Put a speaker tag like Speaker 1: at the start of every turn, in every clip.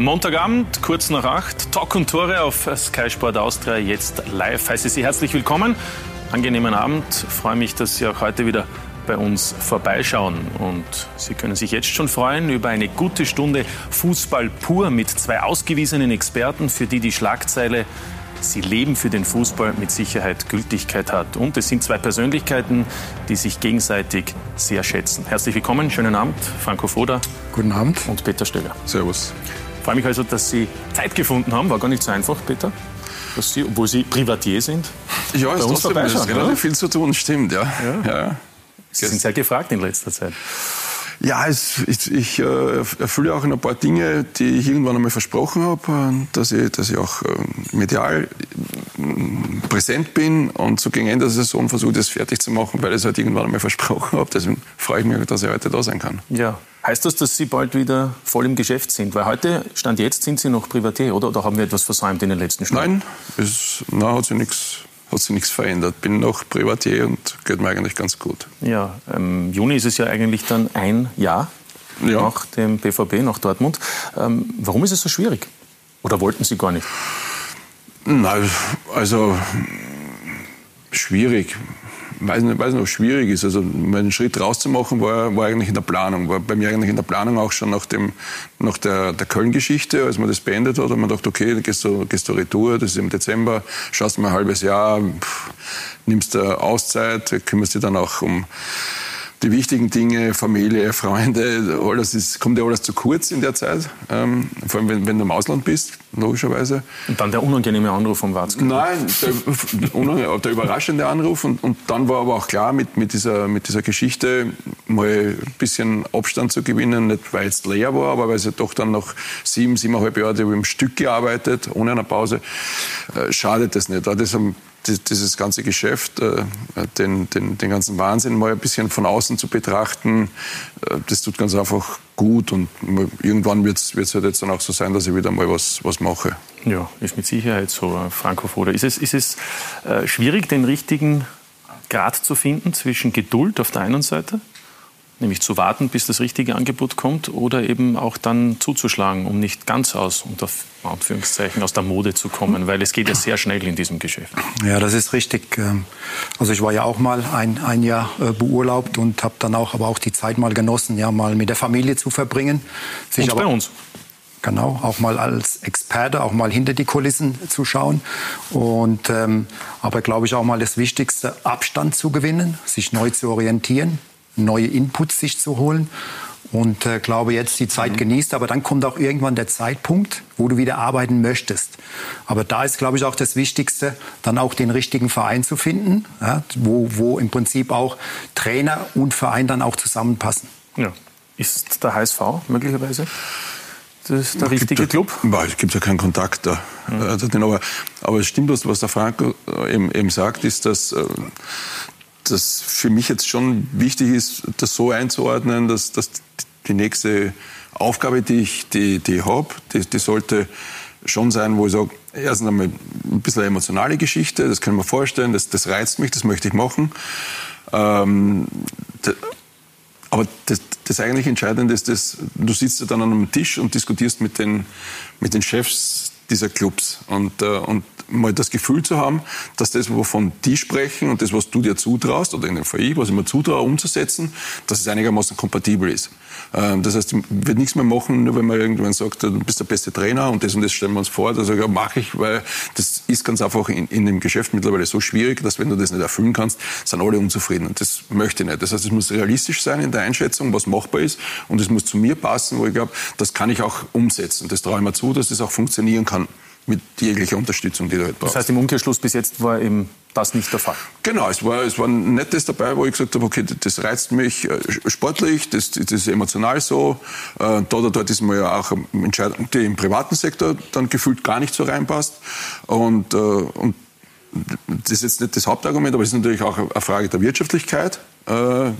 Speaker 1: Montagabend, kurz nach acht, Talk und Tore auf Sky Sport Austria, jetzt live. Heiße Sie herzlich willkommen. Angenehmen Abend. Freue mich, dass Sie auch heute wieder bei uns vorbeischauen. Und Sie können sich jetzt schon freuen über eine gute Stunde Fußball pur mit zwei ausgewiesenen Experten, für die die Schlagzeile Sie leben für den Fußball mit Sicherheit Gültigkeit hat. Und es sind zwei Persönlichkeiten, die sich gegenseitig sehr schätzen. Herzlich willkommen, schönen Abend, Franco Foda.
Speaker 2: Guten Abend.
Speaker 1: Und Peter Stöger.
Speaker 2: Servus.
Speaker 1: Ich freue mich also, dass Sie Zeit gefunden haben. War gar nicht so einfach, Peter. Dass Sie, obwohl Sie Privatier sind.
Speaker 2: Ja, es ist trotzdem ist relativ viel zu tun, stimmt, ja. ja. ja.
Speaker 1: Sie sind sehr gefragt in letzter Zeit.
Speaker 2: Ja, es, ich, ich äh, erfülle auch ein paar Dinge, die ich irgendwann einmal versprochen habe, äh, dass ich, dass ich auch äh, medial äh, präsent bin und so gegen Ende der Saison versuche, das fertig zu machen, weil ich es halt irgendwann einmal versprochen habe. Deswegen freue ich mich, dass ich heute da sein kann.
Speaker 1: Ja. Heißt das, dass Sie bald wieder voll im Geschäft sind? Weil heute, Stand jetzt, sind Sie noch Privatier, oder? Oder haben wir etwas versäumt in den letzten Stunden?
Speaker 2: Nein, es, na, hat sich nichts hat sich nichts verändert. Bin noch Privatier und geht mir eigentlich ganz gut.
Speaker 1: Ja, im Juni ist es ja eigentlich dann ein Jahr ja. nach dem BVB, nach Dortmund. Ähm, warum ist es so schwierig? Oder wollten Sie gar nicht?
Speaker 2: Nein, also schwierig weiß nicht, weiß nicht, ob schwierig ist. Also meinen Schritt rauszumachen war, war eigentlich in der Planung. War bei mir eigentlich in der Planung auch schon nach, dem, nach der, der Köln-Geschichte, als man das beendet hat, hat man gedacht, okay, gehst du, gehst du retour, das ist im Dezember, schaust mal ein halbes Jahr, pff, nimmst du Auszeit, kümmerst dich dann auch um die wichtigen Dinge, Familie, Freunde, alles ist, kommt ja alles zu kurz in der Zeit. Ähm, vor allem, wenn, wenn, du im Ausland bist, logischerweise.
Speaker 1: Und dann der unangenehme Anruf vom Watzke?
Speaker 2: Nein, der, der überraschende Anruf. Und, und, dann war aber auch klar, mit, mit, dieser, mit dieser Geschichte mal ein bisschen Abstand zu gewinnen. Nicht, weil es leer war, aber weil es ja doch dann noch sieben, siebeneinhalb Jahre im Stück gearbeitet, ohne eine Pause. Äh, schadet das nicht. Das dieses ganze Geschäft, äh, den, den, den ganzen Wahnsinn mal ein bisschen von außen zu betrachten, äh, das tut ganz einfach gut und irgendwann wird es halt jetzt dann auch so sein, dass ich wieder mal was, was mache.
Speaker 1: Ja, ist mit Sicherheit so, äh, Franco Foda. Ist es, ist es schwierig, den richtigen Grad zu finden zwischen Geduld auf der einen Seite nämlich zu warten, bis das richtige Angebot kommt oder eben auch dann zuzuschlagen, um nicht ganz aus, unter Anführungszeichen, aus der Mode zu kommen, weil es geht ja sehr schnell in diesem Geschäft.
Speaker 3: Ja, das ist richtig. Ähm, also ich war ja auch mal ein, ein Jahr äh, beurlaubt und habe dann auch aber auch die Zeit mal genossen, ja mal mit der Familie zu verbringen.
Speaker 1: Sich und bei uns.
Speaker 3: Genau, auch mal als Experte, auch mal hinter die Kulissen zu schauen. Und ähm, aber glaube ich auch mal das Wichtigste, Abstand zu gewinnen, sich neu zu orientieren, neue Inputs sich zu holen und äh, glaube jetzt die Zeit mhm. genießt. Aber dann kommt auch irgendwann der Zeitpunkt, wo du wieder arbeiten möchtest. Aber da ist, glaube ich, auch das Wichtigste, dann auch den richtigen Verein zu finden, ja, wo, wo im Prinzip auch Trainer und Verein dann auch zusammenpassen.
Speaker 1: Ja. Ist der HSV möglicherweise das der richtige Club?
Speaker 2: Es gibt ja keinen Kontakt da. Mhm. Aber, aber es stimmt, was, was der Franco äh, eben, eben sagt, ist, dass äh, das für mich jetzt schon wichtig ist, das so einzuordnen, dass, dass die nächste Aufgabe, die ich, die, die habe, die, die sollte schon sein, wo ich sage, erstens einmal ein bisschen eine emotionale Geschichte, das kann man vorstellen, das, das reizt mich, das möchte ich machen. Ähm, das, aber das, das eigentlich Entscheidende ist, dass du sitzt ja dann an einem Tisch und diskutierst mit den, mit den Chefs dieser Clubs. Und, äh, und mal das Gefühl zu haben, dass das, wovon die sprechen und das, was du dir zutraust, oder in dem ich, was ich mir zutraue, umzusetzen, dass es einigermaßen kompatibel ist. Ähm, das heißt, ich werde nichts mehr machen, nur wenn man irgendwann sagt, du bist der beste Trainer und das und das stellen wir uns vor. Da sage ich, mache ich, weil das ist ganz einfach in, in dem Geschäft mittlerweile so schwierig, dass wenn du das nicht erfüllen kannst, sind alle unzufrieden. Und das möchte ich nicht. Das heißt, es muss realistisch sein in der Einschätzung, was machbar ist. Und es muss zu mir passen, wo ich glaube, das kann ich auch umsetzen. Das traue ich mir zu, dass das auch funktionieren kann mit jeglicher Unterstützung, die du halt brauchst.
Speaker 1: Das heißt, im Umkehrschluss bis jetzt war eben das nicht der Fall?
Speaker 2: Genau, es war, es war ein nettes dabei, wo ich gesagt habe, okay, das reizt mich äh, sportlich, das, das ist emotional so. Äh, da oder dort ist mir ja auch Entscheidung, die im privaten Sektor dann gefühlt gar nicht so reinpasst. Und, äh, und das ist jetzt nicht das Hauptargument, aber es ist natürlich auch eine Frage der Wirtschaftlichkeit, äh,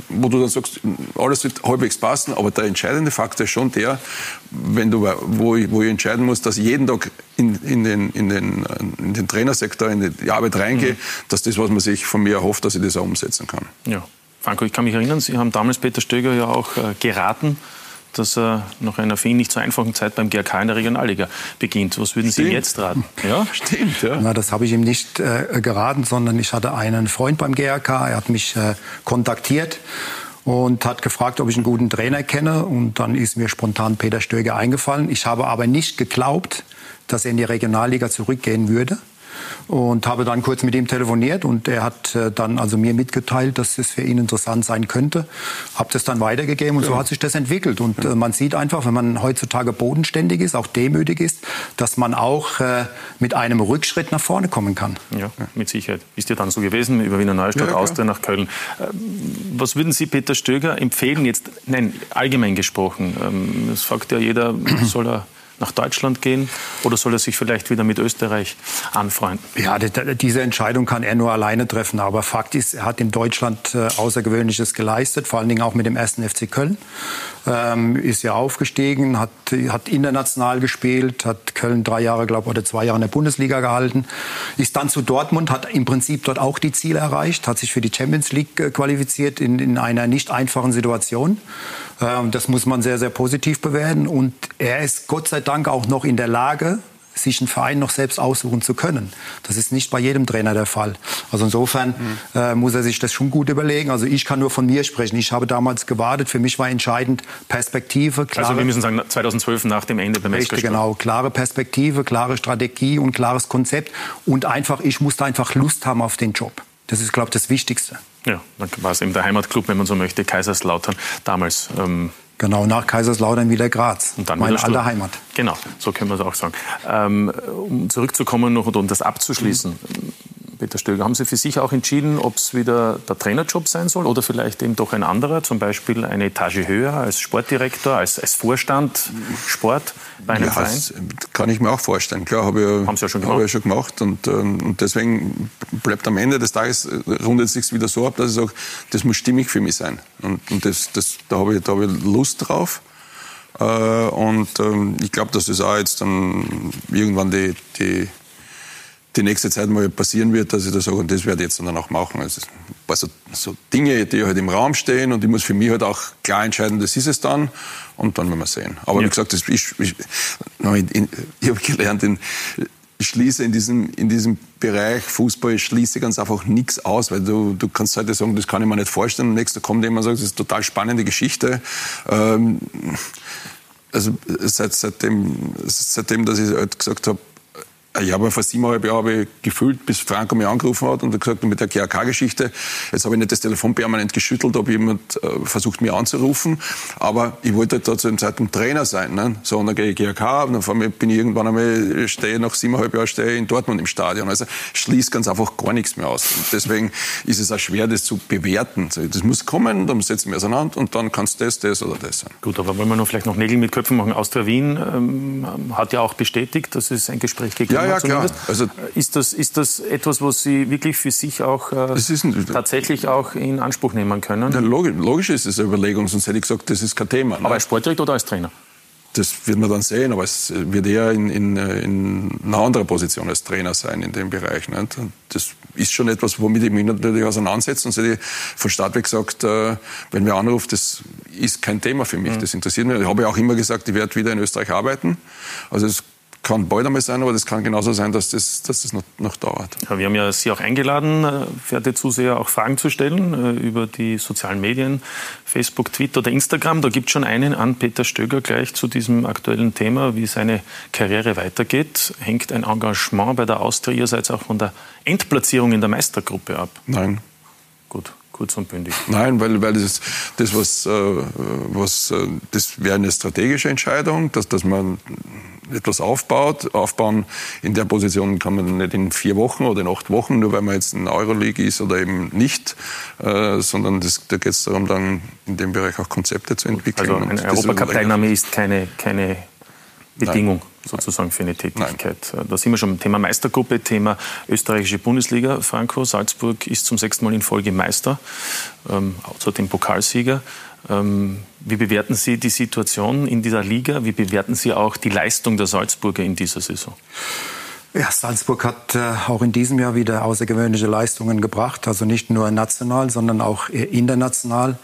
Speaker 2: wo du dann sagst, alles wird halbwegs passen, aber der entscheidende Faktor ist schon der, wenn du, wo, ich, wo ich entscheiden muss, dass ich jeden Tag in, in, den, in, den, in den Trainersektor, in die Arbeit reingehe, mhm. dass das, was man sich von mir erhofft, dass ich das auch umsetzen kann.
Speaker 1: Ja. Franco, ich kann mich erinnern, Sie haben damals Peter Stöger ja auch äh, geraten, dass er nach einer für ihn nicht so einfachen Zeit beim GRK in der Regionalliga beginnt. Was würden Sie ihm jetzt raten?
Speaker 3: Ja, stimmt. Ja. Na, das habe ich ihm nicht äh, geraten, sondern ich hatte einen Freund beim GRK. Er hat mich äh, kontaktiert und hat gefragt, ob ich einen guten Trainer kenne. Und dann ist mir spontan Peter Stöger eingefallen. Ich habe aber nicht geglaubt, dass er in die Regionalliga zurückgehen würde und habe dann kurz mit ihm telefoniert und er hat äh, dann also mir mitgeteilt, dass es für ihn interessant sein könnte. Habe das dann weitergegeben und ja. so hat sich das entwickelt. Und äh, man sieht einfach, wenn man heutzutage bodenständig ist, auch demütig ist, dass man auch äh, mit einem Rückschritt nach vorne kommen kann.
Speaker 1: Ja, mit Sicherheit. Ist ja dann so gewesen, über Wiener Neustadt, ja, Austria nach Köln. Ähm, was würden Sie Peter Stöger empfehlen, jetzt, nein, allgemein gesprochen? Ähm, das fragt ja jeder, soll er nach Deutschland gehen oder soll er sich vielleicht wieder mit Österreich anfreunden?
Speaker 3: Ja, diese Entscheidung kann er nur alleine treffen. Aber Fakt ist, er hat in Deutschland äh, Außergewöhnliches geleistet, vor allen Dingen auch mit dem ersten FC Köln. Ähm, ist ja aufgestiegen, hat, hat international gespielt, hat Köln drei Jahre, glaube ich, oder zwei Jahre in der Bundesliga gehalten, ist dann zu Dortmund, hat im Prinzip dort auch die Ziele erreicht, hat sich für die Champions League äh, qualifiziert in, in einer nicht einfachen Situation. Ähm, das muss man sehr, sehr positiv bewerten. Und er ist Gott sei Dank auch noch in der Lage, sich einen Verein noch selbst aussuchen zu können. Das ist nicht bei jedem Trainer der Fall. Also insofern mhm. äh, muss er sich das schon gut überlegen. Also ich kann nur von mir sprechen. Ich habe damals gewartet. Für mich war entscheidend Perspektive.
Speaker 1: Klare, also wir müssen sagen 2012 nach dem Ende
Speaker 3: beim Richtig, genau. Klare Perspektive, klare Strategie und klares Konzept. Und einfach, ich musste einfach Lust haben auf den Job. Das ist, glaube ich, das Wichtigste.
Speaker 1: Ja, dann war es eben der Heimatclub, wenn man so möchte, Kaiserslautern damals.
Speaker 3: Ähm Genau, nach Kaiserslautern wieder Graz,
Speaker 1: und dann meine alte Heimat. Genau, so können wir es auch sagen. Ähm, um zurückzukommen noch und um das abzuschließen. Mhm. Peter Stöger, haben Sie für sich auch entschieden, ob es wieder der Trainerjob sein soll oder vielleicht eben doch ein anderer, zum Beispiel eine Etage höher als Sportdirektor, als, als Vorstand Sport bei einem ja, Verein? Das
Speaker 2: kann ich mir auch vorstellen. Klar, habe ich, haben Sie ja schon gemacht. Habe ich schon gemacht und, ähm, und deswegen bleibt am Ende des Tages, rundet es sich wieder so ab, dass ich sage, das muss stimmig für mich sein. Und, und das, das, da habe ich, da habe ich Lust drauf. Äh, und ähm, ich glaube, dass das auch jetzt dann irgendwann die, die die nächste Zeit mal passieren wird, dass ich da sage, und das werde ich jetzt dann auch machen. Also ein paar so, so, Dinge, die halt im Raum stehen und ich muss für mich halt auch klar entscheiden, das ist es dann und dann werden wir sehen. Aber ja. wie gesagt, das, ich, ich, ich, ich habe gelernt, in, ich schließe in diesem, in diesem Bereich Fußball, ich schließe ganz einfach nichts aus, weil du, du kannst heute sagen, das kann ich mir nicht vorstellen. Am nächsten kommt jemand und sagt, das ist eine total spannende Geschichte. Ähm, also seit, seitdem, seitdem, dass ich halt gesagt habe, ich habe vor siebeneinhalb Jahren habe ich gefühlt, bis Franco mich angerufen hat und gesagt, mit der GAK-Geschichte, jetzt habe ich nicht das Telefon permanent geschüttelt, ob jemand äh, versucht, mich anzurufen, aber ich wollte halt da zu dem Zeitpunkt Trainer sein. Ne? So, und dann gehe ich GAK und dann bin ich irgendwann einmal, stehe nach siebeneinhalb Jahren stehe in Dortmund im Stadion. Also schließt ganz einfach gar nichts mehr aus. Und deswegen ist es auch schwer, das zu bewerten. Das muss kommen, dann setzen wir auseinander und dann kann es das, das oder das sein.
Speaker 1: Gut, aber wollen wir noch vielleicht noch Nägel mit Köpfen machen? Austria Wien ähm, hat ja auch bestätigt, dass es ein Gespräch gegeben
Speaker 2: ja, ja, zumindest. Klar.
Speaker 1: Also, ist, das, ist das etwas, was Sie wirklich für sich auch äh, ein, tatsächlich auch in Anspruch nehmen können?
Speaker 2: Ja, logisch, logisch, ist es eine Überlegung, sonst hätte ich gesagt, das ist kein Thema.
Speaker 1: Ne? Aber als Sportdirektor oder als Trainer?
Speaker 2: Das wird man dann sehen, aber es wird eher in, in, in einer anderen Position als Trainer sein in dem Bereich. Nicht? Das ist schon etwas, womit ich mich natürlich auseinandersetze. Und hätte ich von Start weg gesagt, äh, wenn mir anruft, das ist kein Thema für mich, mhm. das interessiert mich. Ich habe ja auch immer gesagt, ich werde wieder in Österreich arbeiten. Also es kann bald einmal sein, aber das kann genauso sein, dass das, dass das noch, noch dauert.
Speaker 1: Ja, wir haben ja Sie auch eingeladen, äh, verehrte Zuseher, auch Fragen zu stellen äh, über die sozialen Medien, Facebook, Twitter oder Instagram. Da gibt es schon einen an Peter Stöger gleich zu diesem aktuellen Thema, wie seine Karriere weitergeht. Hängt ein Engagement bei der Austria ihrerseits auch von der Endplatzierung in der Meistergruppe ab?
Speaker 2: Nein.
Speaker 1: Gut kurz und bündig.
Speaker 2: Nein, weil, weil das, das was, äh, was das wäre eine strategische Entscheidung, dass, dass man etwas aufbaut. Aufbauen in der Position kann man nicht in vier Wochen oder in acht Wochen, nur weil man jetzt in der Euroleague ist oder eben nicht, äh, sondern das, da geht es darum, dann in dem Bereich auch Konzepte zu entwickeln.
Speaker 1: Also eine Europacup-Teilnahme ist keine, keine Bedingung Nein. Sozusagen für eine Tätigkeit. Nein. Da sind wir schon beim Thema Meistergruppe, Thema österreichische Bundesliga. Franco, Salzburg ist zum sechsten Mal in Folge Meister, ähm, außer dem Pokalsieger. Ähm, wie bewerten Sie die Situation in dieser Liga? Wie bewerten Sie auch die Leistung der Salzburger in dieser Saison?
Speaker 3: Ja, Salzburg hat äh, auch in diesem Jahr wieder außergewöhnliche Leistungen gebracht. Also nicht nur national, sondern auch international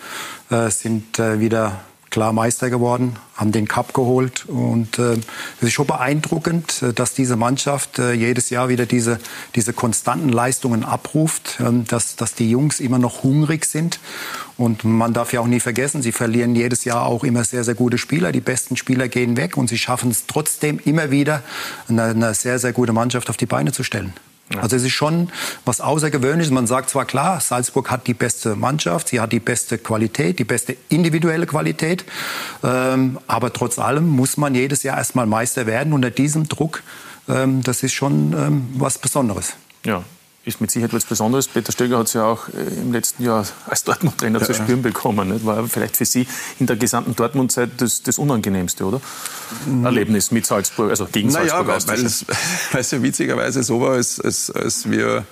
Speaker 3: äh, sind äh, wieder klar Meister geworden, haben den Cup geholt. Und äh, es ist schon beeindruckend, äh, dass diese Mannschaft äh, jedes Jahr wieder diese, diese konstanten Leistungen abruft, äh, dass, dass die Jungs immer noch hungrig sind. Und man darf ja auch nie vergessen, sie verlieren jedes Jahr auch immer sehr, sehr gute Spieler. Die besten Spieler gehen weg und sie schaffen es trotzdem immer wieder, eine, eine sehr, sehr gute Mannschaft auf die Beine zu stellen. Ja. Also es ist schon was Außergewöhnliches. Man sagt zwar klar, Salzburg hat die beste Mannschaft, sie hat die beste Qualität, die beste individuelle Qualität, ähm, aber trotz allem muss man jedes Jahr erstmal Meister werden unter diesem Druck. Ähm, das ist schon ähm, was Besonderes.
Speaker 1: Ja, ist mit Sicherheit was Besonderes. Peter Stöger hat es ja auch äh, im letzten Jahr als Dortmund-Trainer ja. zu spüren bekommen. Nicht? War vielleicht für Sie in der gesamten Dortmund-Zeit das, das Unangenehmste, oder? Mhm. Erlebnis mit Salzburg, also gegen naja, Salzburg.
Speaker 2: Weil, weil es ja witzigerweise so war, als, als, als wir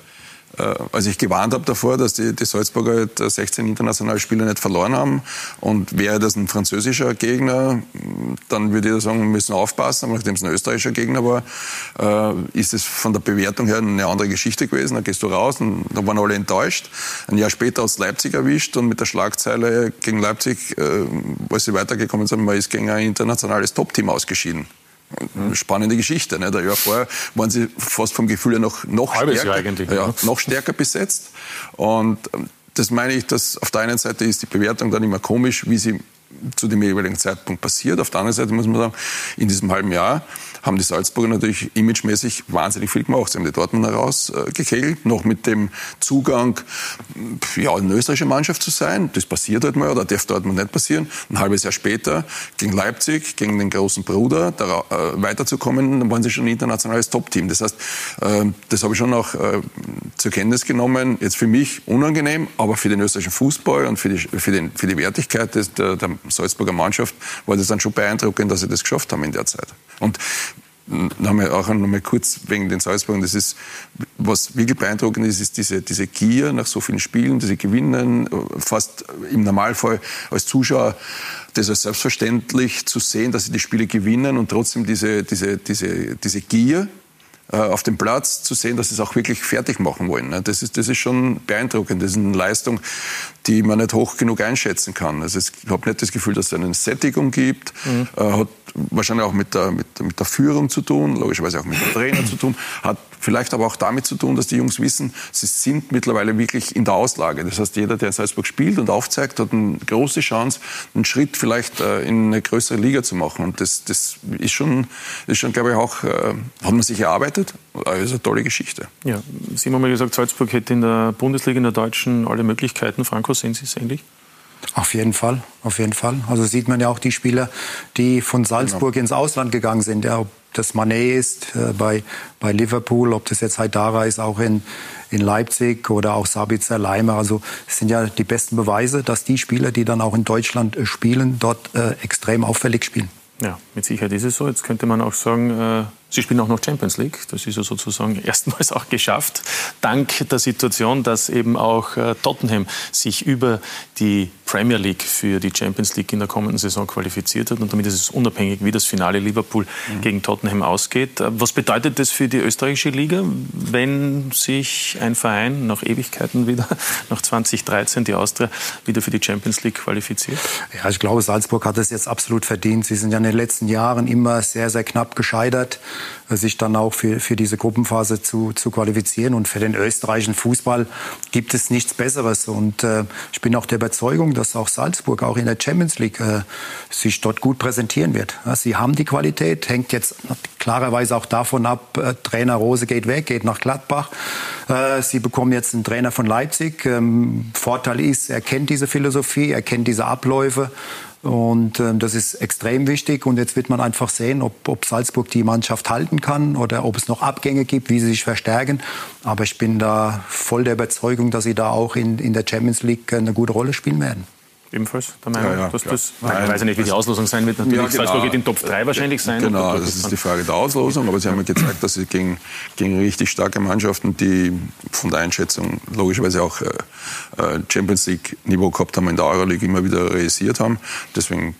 Speaker 2: äh, als ich gewarnt habe davor, dass die, die Salzburger 16 internationale Spiele nicht verloren haben und wäre das ein französischer Gegner, dann würde ich sagen, wir müssen aufpassen, aber nachdem es ein österreichischer Gegner war, äh, ist es von der Bewertung her eine andere Geschichte gewesen. Da gehst du raus und da waren alle enttäuscht. Ein Jahr später aus Leipzig erwischt und mit der Schlagzeile gegen Leipzig, äh, als sie weitergekommen sind, man ist gegen ein internationales Top-Team ausgeschieden. Spannende Geschichte. Ne? Der Jahr vorher waren sie fast vom Gefühl her noch, noch, stärker, ja, noch stärker besetzt. Und ähm, das meine ich, dass auf der einen Seite ist die Bewertung dann immer komisch, wie sie zu dem jeweiligen Zeitpunkt passiert. Auf der anderen Seite muss man sagen, in diesem halben Jahr haben die Salzburger natürlich imagemäßig wahnsinnig viel gemacht. Sie haben die Dortmunder rausgekegelt, noch mit dem Zugang, ja, eine österreichische Mannschaft zu sein. Das passiert halt mal, oder darf Dortmund nicht passieren. Ein halbes Jahr später gegen Leipzig, gegen den großen Bruder, da äh, weiterzukommen, dann waren sie schon ein internationales Top-Team. Das heißt, äh, das habe ich schon auch äh, zur Kenntnis genommen. Jetzt für mich unangenehm, aber für den österreichischen Fußball und für die, für den, für die Wertigkeit des, der, der Salzburger Mannschaft war das dann schon beeindruckend, dass sie das geschafft haben in der Zeit. Und nochmal auch nochmal kurz wegen den Salzburgern. Das ist, was wirklich beeindruckend ist, ist diese, diese Gier nach so vielen Spielen, diese Gewinnen, fast im Normalfall als Zuschauer, das als selbstverständlich zu sehen, dass sie die Spiele gewinnen und trotzdem diese, diese, diese, diese Gier, auf dem Platz zu sehen, dass sie es auch wirklich fertig machen wollen. Ne? Das ist, das ist schon beeindruckend. Das ist eine Leistung, die man nicht hoch genug einschätzen kann. Also ich habe nicht das Gefühl, dass es eine Sättigung gibt. Mhm. Äh, hat wahrscheinlich auch mit der, mit, mit der Führung zu tun, logischerweise auch mit dem Trainer zu tun, hat vielleicht aber auch damit zu tun, dass die Jungs wissen, sie sind mittlerweile wirklich in der Auslage. Das heißt, jeder, der in Salzburg spielt und aufzeigt, hat eine große Chance, einen Schritt vielleicht äh, in eine größere Liga zu machen. Und das, das ist schon, ist schon, glaube ich, auch, äh, hat man sich erarbeitet. Das ist eine tolle Geschichte.
Speaker 1: Ja, Sie haben mal gesagt, Salzburg hätte in der Bundesliga, in der Deutschen, alle Möglichkeiten. Franco, sehen Sie es ähnlich?
Speaker 3: Auf jeden Fall, auf jeden Fall. Also sieht man ja auch die Spieler, die von Salzburg genau. ins Ausland gegangen sind. Ja, das Manet ist äh, bei, bei Liverpool, ob das jetzt Haidara ist, auch in, in Leipzig oder auch Sabitzer Leimer. Also es sind ja die besten Beweise, dass die Spieler, die dann auch in Deutschland äh, spielen, dort äh, extrem auffällig spielen.
Speaker 1: Ja, mit Sicherheit ist es so. Jetzt könnte man auch sagen, äh, Sie spielen auch noch Champions League. Das ist ja sozusagen erstmals auch geschafft. Dank der Situation, dass eben auch äh, Tottenham sich über die Premier League für die Champions League in der kommenden Saison qualifiziert hat. Und damit ist es unabhängig, wie das Finale Liverpool mhm. gegen Tottenham ausgeht. Äh, was bedeutet das für die österreichische Liga, wenn sich ein Verein nach Ewigkeiten wieder, nach 2013, die Austria, wieder für die Champions League qualifiziert?
Speaker 3: Ja, ich glaube, Salzburg hat es jetzt absolut verdient. Sie sind ja in den letzten Jahren immer sehr, sehr knapp gescheitert sich dann auch für, für diese Gruppenphase zu, zu qualifizieren. Und für den österreichischen Fußball gibt es nichts Besseres. Und äh, ich bin auch der Überzeugung, dass auch Salzburg auch in der Champions League äh, sich dort gut präsentieren wird. Ja, sie haben die Qualität, hängt jetzt klarerweise auch davon ab, äh, Trainer Rose geht weg, geht nach Gladbach. Äh, sie bekommen jetzt einen Trainer von Leipzig. Ähm, Vorteil ist, er kennt diese Philosophie, er kennt diese Abläufe. Und äh, das ist extrem wichtig. Und jetzt wird man einfach sehen, ob, ob Salzburg die Mannschaft halten kann oder ob es noch Abgänge gibt, wie sie sich verstärken. Aber ich bin da voll der Überzeugung, dass sie da auch in, in der Champions League eine gute Rolle spielen werden
Speaker 1: ebenfalls der Meinung, ja, ja, dass das, nein, ich weiß ja nicht, wie die Auslosung sein wird. Natürlich, ja, genau. Salzburg wird in Top 3 wahrscheinlich sein.
Speaker 2: Genau, das ist die Frage der Auslosung. Aber Sie haben ja gezeigt, dass Sie gegen, gegen richtig starke Mannschaften, die von der Einschätzung logischerweise auch äh, äh Champions League-Niveau gehabt haben, in der Euroleague immer wieder realisiert haben. Deswegen,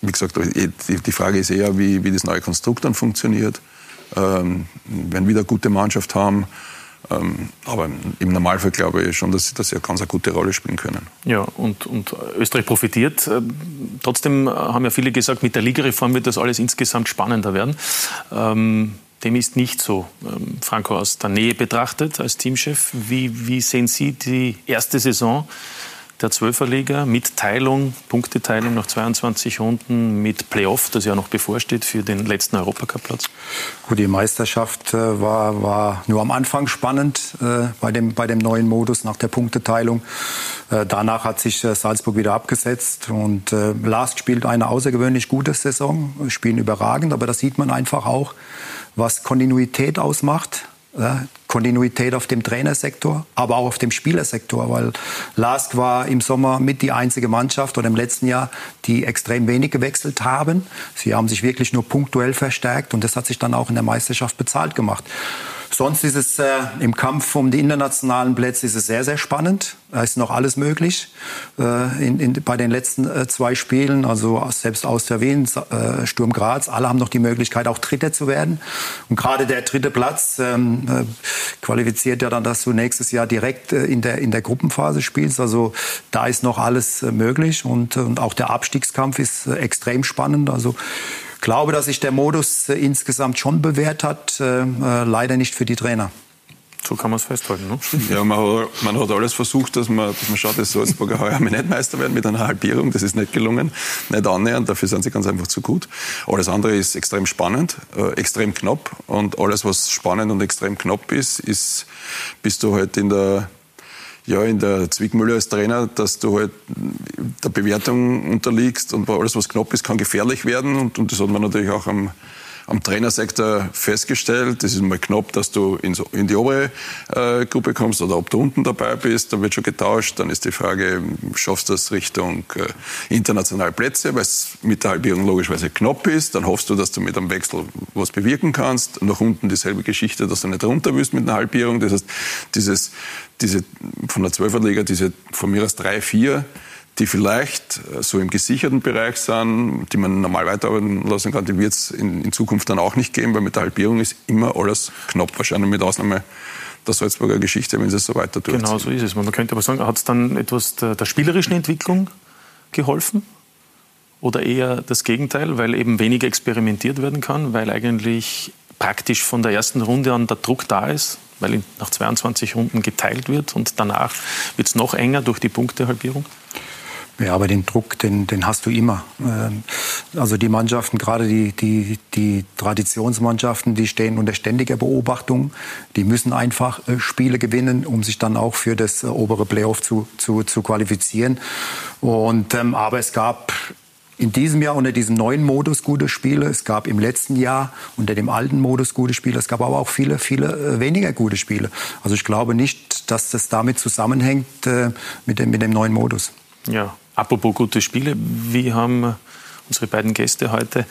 Speaker 2: wie gesagt, die Frage ist eher, wie, wie das neue Konstrukt dann funktioniert. Ähm, wenn wir wieder eine gute Mannschaft haben, aber im Normalfall glaube ich schon, dass sie das ja ganz eine gute Rolle spielen können.
Speaker 1: Ja, und, und Österreich profitiert. Ähm, trotzdem haben ja viele gesagt, mit der Ligareform wird das alles insgesamt spannender werden. Ähm, dem ist nicht so. Ähm, Franco aus der Nähe betrachtet als Teamchef. Wie, wie sehen Sie die erste Saison der Zwölferliga mit Teilung, Punkteteilung nach 22 Runden, mit Playoff, das ja noch bevorsteht für den letzten Europacup-Platz?
Speaker 3: Gut, die Meisterschaft äh, war, war nur am Anfang spannend äh, bei, dem, bei dem neuen Modus nach der Punkteteilung. Äh, danach hat sich äh, Salzburg wieder abgesetzt und äh, Last spielt eine außergewöhnlich gute Saison, spielen überragend, aber das sieht man einfach auch, was Kontinuität ausmacht ja, Kontinuität auf dem Trainersektor, aber auch auf dem Spielersektor, weil Lask war im Sommer mit die einzige Mannschaft oder im letzten Jahr, die extrem wenig gewechselt haben. Sie haben sich wirklich nur punktuell verstärkt und das hat sich dann auch in der Meisterschaft bezahlt gemacht. Sonst ist es äh, im Kampf um die internationalen Plätze ist es sehr, sehr spannend. Da ist noch alles möglich. Äh, in, in, bei den letzten äh, zwei Spielen, also selbst aus der Wien, äh, Sturm Graz, alle haben noch die Möglichkeit, auch Dritter zu werden. Und gerade der dritte Platz ähm, äh, qualifiziert ja dann, dass du nächstes Jahr direkt äh, in, der, in der Gruppenphase spielst. Also da ist noch alles möglich. Und, und auch der Abstiegskampf ist extrem spannend. Also glaube, dass sich der Modus äh, insgesamt schon bewährt hat, äh, äh, leider nicht für die Trainer.
Speaker 1: So kann man es festhalten. Ne?
Speaker 2: Ja, man hat, man hat, alles versucht, dass man, dass man schaut, dass Salzburger heuer nicht Meister werden mit einer Halbierung. Das ist nicht gelungen, nicht annähernd. Dafür sind sie ganz einfach zu gut. Alles andere ist extrem spannend, äh, extrem knapp. Und alles, was spannend und extrem knapp ist, ist, bist du halt in der ja, in der Zwickmühle als Trainer, dass du halt der Bewertung unterliegst und alles, was knapp ist, kann gefährlich werden. Und, und das hat man natürlich auch am, am Trainersektor festgestellt. Das ist mal knapp, dass du in, so, in die obere äh, Gruppe kommst oder ob du unten dabei bist. Da wird schon getauscht. Dann ist die Frage, schaffst du das Richtung äh, internationale Plätze, weil es mit der Halbierung logischerweise knapp ist. Dann hoffst du, dass du mit einem Wechsel was bewirken kannst. Nach unten dieselbe Geschichte, dass du nicht runter willst mit einer Halbierung. Das heißt, dieses, diese, von der Zwölferliga, diese von mir aus drei, vier die vielleicht äh, so im gesicherten Bereich sind, die man normal weiterarbeiten lassen kann, die wird es in, in, Zukunft dann auch nicht geben, weil mit der Halbierung ist immer alles knapp, wahrscheinlich mit Ausnahme der Salzburger Geschichte, wenn es so weiter durchzieht.
Speaker 1: Genau, so ist es. Man könnte aber sagen, hat es dann etwas der, der spielerischen Entwicklung geholfen? Oder eher das Gegenteil, weil eben weniger experimentiert werden kann, weil eigentlich praktisch von der ersten Runde an der Druck da ist, weil nach 22 Runden geteilt wird und danach wird es noch enger durch die Punktehalbierung?
Speaker 3: Ja, aber den Druck, den, den hast du immer. Ähm, also die Mannschaften, gerade die, die, die Traditionsmannschaften, die stehen unter ständiger Beobachtung. Die müssen einfach äh, Spiele gewinnen, um sich dann auch für das äh, obere Playoff zu, zu, zu qualifizieren. Und, ähm, aber es gab in diesem Jahr unter diesem neuen Modus gute Spiele. Es gab im letzten Jahr unter dem alten Modus gute Spiele. Es gab aber auch viele, viele äh, weniger gute Spiele. Also ich glaube nicht, dass das damit zusammenhängt mit, dem, mit dem neuen Modus.
Speaker 1: Ja, Apropos gute Spiele, wie haben unsere beiden Gäste heute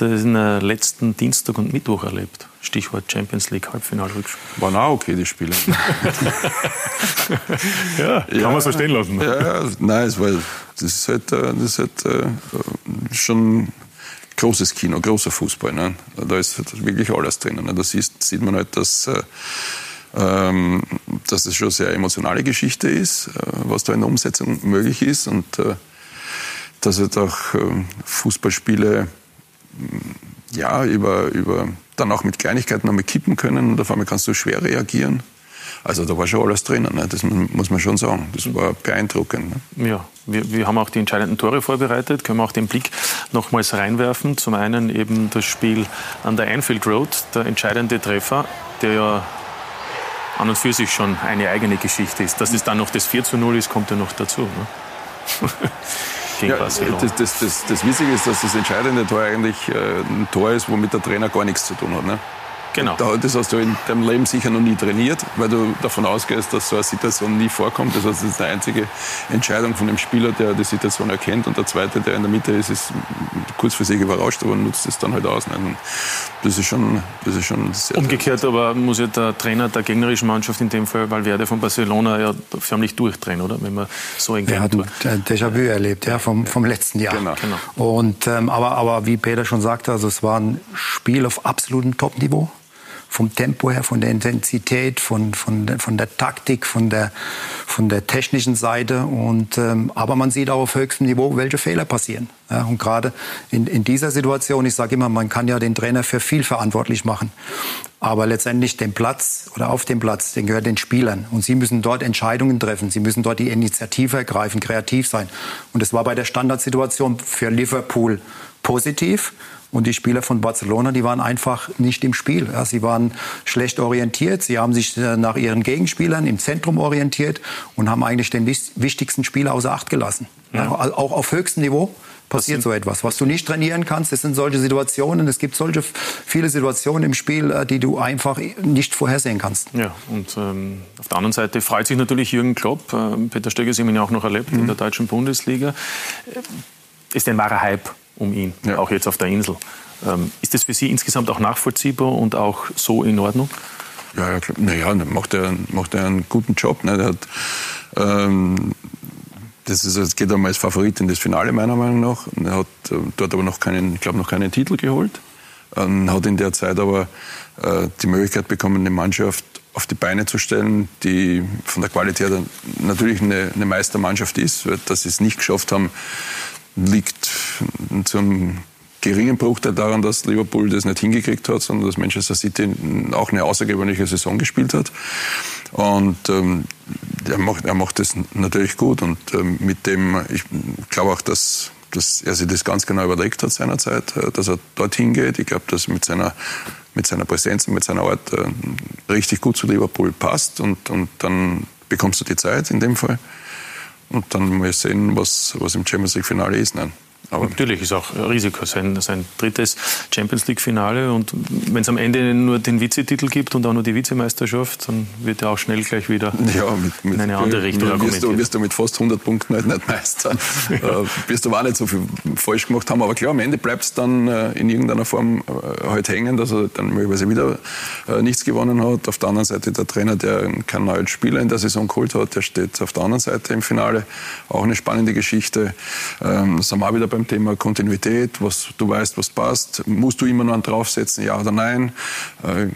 Speaker 1: den äh, letzten Dienstag und Mittwoch erlebt? Stichwort Champions League Halbfinalrückspiel.
Speaker 2: Waren auch okay, die Spiele.
Speaker 1: ja, kann ja, man so stehen lassen.
Speaker 2: Ja, nein, es war, das ist halt, äh, das ist halt äh, schon großes Kino, großer Fußball. Ne? Da ist wirklich alles drin. Ne? Da sieht, sieht man halt, dass ähm, dass es schon eine sehr emotionale Geschichte ist, äh, was da in der Umsetzung möglich ist und äh, dass halt auch äh, Fußballspiele mm, ja, über, über, dann auch mit Kleinigkeiten einmal kippen können und auf einmal kannst du schwer reagieren. Also da war schon alles drinnen, ne? das muss man schon sagen. Das war beeindruckend.
Speaker 1: Ne? Ja, wir, wir, haben auch die entscheidenden Tore vorbereitet, können wir auch den Blick nochmals reinwerfen. Zum einen eben das Spiel an der Anfield Road, der entscheidende Treffer, der ja an und für sich schon eine eigene Geschichte ist. Dass es dann noch das 4 zu 0 ist, kommt ja noch dazu. Ne?
Speaker 2: ja, das, das, das, das Witzige ist, dass das entscheidende Tor eigentlich äh, ein Tor ist, womit der Trainer gar nichts zu tun hat. Ne? Genau. Das hast du in deinem Leben sicher noch nie trainiert, weil du davon ausgehst, dass so eine Situation nie vorkommt. Das heißt, das ist die einzige Entscheidung von dem Spieler, der die Situation erkennt. Und der zweite, der in der Mitte ist, ist kurzfristig überrascht, aber nutzt es dann halt aus. Das ist schon, das ist schon
Speaker 1: sehr, Umgekehrt aber muss ja der Trainer der gegnerischen Mannschaft, in dem Fall Valverde von Barcelona, ja förmlich durchdrehen, oder? Wenn man so ein
Speaker 3: Er hat ein Déjà-vu erlebt, ja, vom, vom letzten Jahr. Genau. genau. Und, ähm, aber, aber wie Peter schon sagte, also es war ein Spiel auf absolutem Top-Niveau. Vom Tempo her, von der Intensität, von, von, von der Taktik, von der, von der technischen Seite. Und, ähm, aber man sieht auch auf höchstem Niveau, welche Fehler passieren. Ja, und gerade in, in dieser Situation, ich sage immer, man kann ja den Trainer für viel verantwortlich machen. Aber letztendlich den Platz oder auf dem Platz, den gehört den Spielern. Und sie müssen dort Entscheidungen treffen. Sie müssen dort die Initiative ergreifen, kreativ sein. Und das war bei der Standardsituation für Liverpool positiv. Und die Spieler von Barcelona, die waren einfach nicht im Spiel. Ja, sie waren schlecht orientiert. Sie haben sich äh, nach ihren Gegenspielern im Zentrum orientiert und haben eigentlich den wichtigsten Spieler außer Acht gelassen. Ja. auch auf höchstem Niveau passiert so etwas. Was du nicht trainieren kannst, das sind solche Situationen. Es gibt solche viele Situationen im Spiel, äh, die du einfach nicht vorhersehen kannst.
Speaker 1: Ja, und ähm, auf der anderen Seite freut sich natürlich Jürgen Klopp. Äh, Peter Stöger ist ihn ja auch noch erlebt mhm. in der deutschen Bundesliga. Ist ein wahrer Hype um ihn, ja. auch jetzt auf der Insel. Ähm, ist das für Sie insgesamt auch nachvollziehbar und auch so in Ordnung?
Speaker 2: Ja, ja naja, macht er, macht er einen guten Job. Ne? Der hat, ähm, das ist, es geht einmal als Favorit in das Finale meiner Meinung nach. Er hat äh, dort aber noch keinen, ich glaube, noch keinen Titel geholt. Ähm, hat in der Zeit aber äh, die Möglichkeit bekommen, eine Mannschaft auf die Beine zu stellen, die von der Qualität her natürlich eine, eine Meistermannschaft ist. Dass sie es nicht geschafft haben, liegt zu einem geringen Bruchteil daran, dass Liverpool das nicht hingekriegt hat, sondern dass Manchester City auch eine außergewöhnliche Saison gespielt hat. Und ähm, er, macht, er macht das natürlich gut. Und ähm, mit dem, ich glaube auch, dass, dass er sich das ganz genau überlegt hat seinerzeit, äh, dass er dorthin geht. Ich glaube, dass mit seiner, mit seiner Präsenz und mit seiner Art äh, richtig gut zu Liverpool passt. Und, und dann bekommst du die Zeit in dem Fall. Und dann mal sehen, was, was im Champions League-Finale ist. Nein.
Speaker 1: Aber Natürlich ist auch Risiko sein, sein drittes Champions League-Finale. Und wenn es am Ende nur den Vizetitel gibt und auch nur die Vizemeisterschaft, dann wird er auch schnell gleich wieder ja, mit, mit, in eine andere Richtung.
Speaker 2: Wirst du, wirst du mit fast 100 Punkten halt nicht Meister. äh, wirst du aber auch nicht so viel falsch gemacht haben. Aber klar, am Ende bleibt es dann äh, in irgendeiner Form äh, halt hängen, dass er dann möglicherweise wieder äh, nichts gewonnen hat. Auf der anderen Seite der Trainer, der keinen neuen Spieler in der Saison geholt hat, der steht auf der anderen Seite im Finale. Auch eine spannende Geschichte. Ähm, sind wir auch wieder bei beim Thema Kontinuität, was du weißt, was passt. Musst du immer noch einen draufsetzen, ja oder nein? Äh,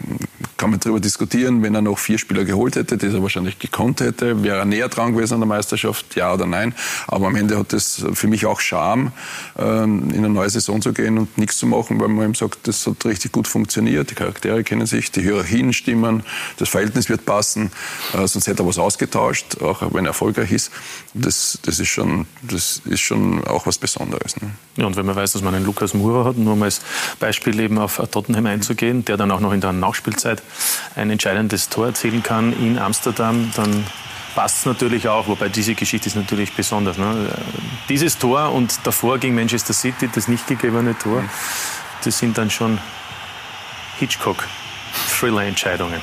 Speaker 2: kann man darüber diskutieren. Wenn er noch vier Spieler geholt hätte, die er wahrscheinlich gekonnt hätte, wäre er näher dran gewesen an der Meisterschaft, ja oder nein? Aber am Ende hat es für mich auch Charme, ähm, in eine neue Saison zu gehen und nichts zu machen, weil man ihm sagt, das hat richtig gut funktioniert. Die Charaktere kennen sich, die Hierarchien stimmen, das Verhältnis wird passen. Äh, sonst hätte er was ausgetauscht, auch wenn er erfolgreich ist. Das, das, ist, schon, das ist schon auch was Besonderes. Ne?
Speaker 1: Ja, und wenn man weiß, dass man einen Lukas Mura hat, nur um als Beispiel eben auf Tottenham einzugehen, der dann auch noch in der Nachspielzeit ein entscheidendes Tor erzielen kann in Amsterdam, dann passt es natürlich auch, wobei diese Geschichte ist natürlich besonders. Ne? Dieses Tor und davor gegen Manchester City, das nicht gegebene Tor, das sind dann schon Hitchcock-Thriller-Entscheidungen.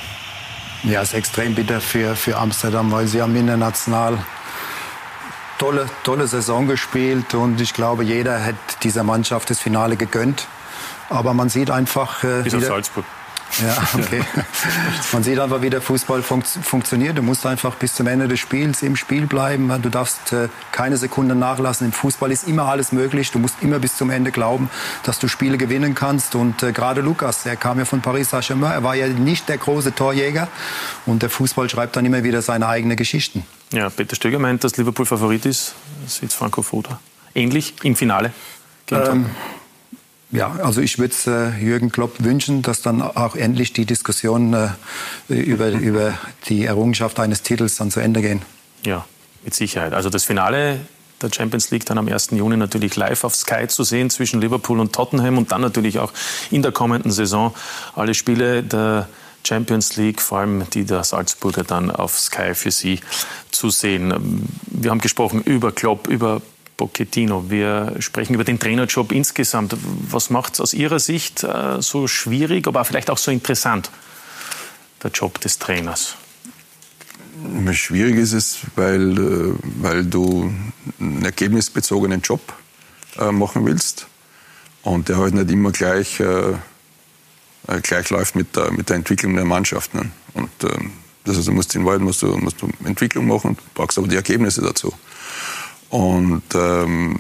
Speaker 3: Ja, es ist extrem bitter für, für Amsterdam, weil sie haben international tolle, tolle Saison gespielt und ich glaube, jeder hätte dieser Mannschaft das Finale gegönnt. Aber man sieht einfach.
Speaker 1: Äh, Bis auf Salzburg.
Speaker 3: Ja, okay. Man sieht einfach, wie der Fußball fun funktioniert. Du musst einfach bis zum Ende des Spiels im Spiel bleiben. Du darfst äh, keine Sekunde nachlassen. Im Fußball ist immer alles möglich. Du musst immer bis zum Ende glauben, dass du Spiele gewinnen kannst. Und äh, gerade Lukas, der kam ja von Paris Saint-Germain. Er war ja nicht der große Torjäger. Und der Fußball schreibt dann immer wieder seine eigenen Geschichten.
Speaker 1: Ja, Peter Stöger meint, dass Liverpool Favorit ist. Sieht Franco Foda ähnlich im Finale?
Speaker 3: Ähm, ja, also ich würde es äh, Jürgen Klopp wünschen, dass dann auch endlich die Diskussion äh, über, über die Errungenschaft eines Titels dann zu Ende gehen.
Speaker 1: Ja, mit Sicherheit. Also das Finale der Champions League dann am 1. Juni natürlich live auf Sky zu sehen zwischen Liverpool und Tottenham und dann natürlich auch in der kommenden Saison alle Spiele der Champions League, vor allem die der Salzburger dann auf Sky für Sie zu sehen. Wir haben gesprochen über Klopp, über Pochettino. Wir sprechen über den Trainerjob insgesamt. Was macht es aus Ihrer Sicht äh, so schwierig, aber vielleicht auch so interessant, der Job des Trainers?
Speaker 2: Schwierig ist es, weil, äh, weil du einen ergebnisbezogenen Job äh, machen willst und der halt nicht immer gleich gleich läuft mit der, mit der Entwicklung der Mannschaft. Ne? Und ähm, das heißt, du musst in Wahrheit musst du, musst du Entwicklung machen, brauchst aber die Ergebnisse dazu. Und ähm,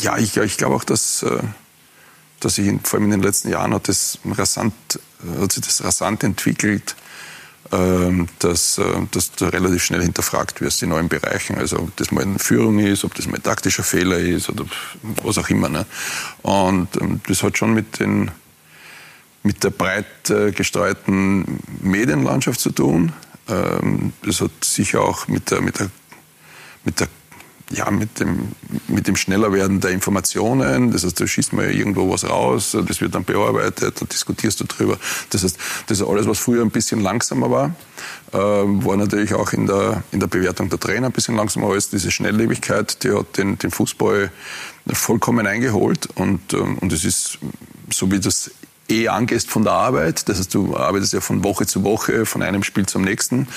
Speaker 2: ja, ich, ich glaube auch, dass, äh, dass sich vor allem in den letzten Jahren hat das rasant hat sich das rasant entwickelt, ähm, dass, äh, dass du relativ schnell hinterfragt wirst in neuen Bereichen. Also ob das mal eine Führung ist, ob das mal ein taktischer Fehler ist oder was auch immer. Ne? Und ähm, das hat schon mit, den, mit der breit äh, gestreuten Medienlandschaft zu tun. Ähm, das hat sicher auch mit der, mit der, mit der ja, mit dem, mit dem Schnellerwerden der Informationen. Das heißt, du schießt mal irgendwo was raus, das wird dann bearbeitet, dann diskutierst du drüber. Das heißt, das alles, was früher ein bisschen langsamer war, äh, war natürlich auch in der, in der Bewertung der Trainer ein bisschen langsamer als diese Schnelllebigkeit, die hat den, den Fußball vollkommen eingeholt und, ähm, und es ist, so wie das eh angehst von der Arbeit. Das heißt, du arbeitest ja von Woche zu Woche, von einem Spiel zum nächsten.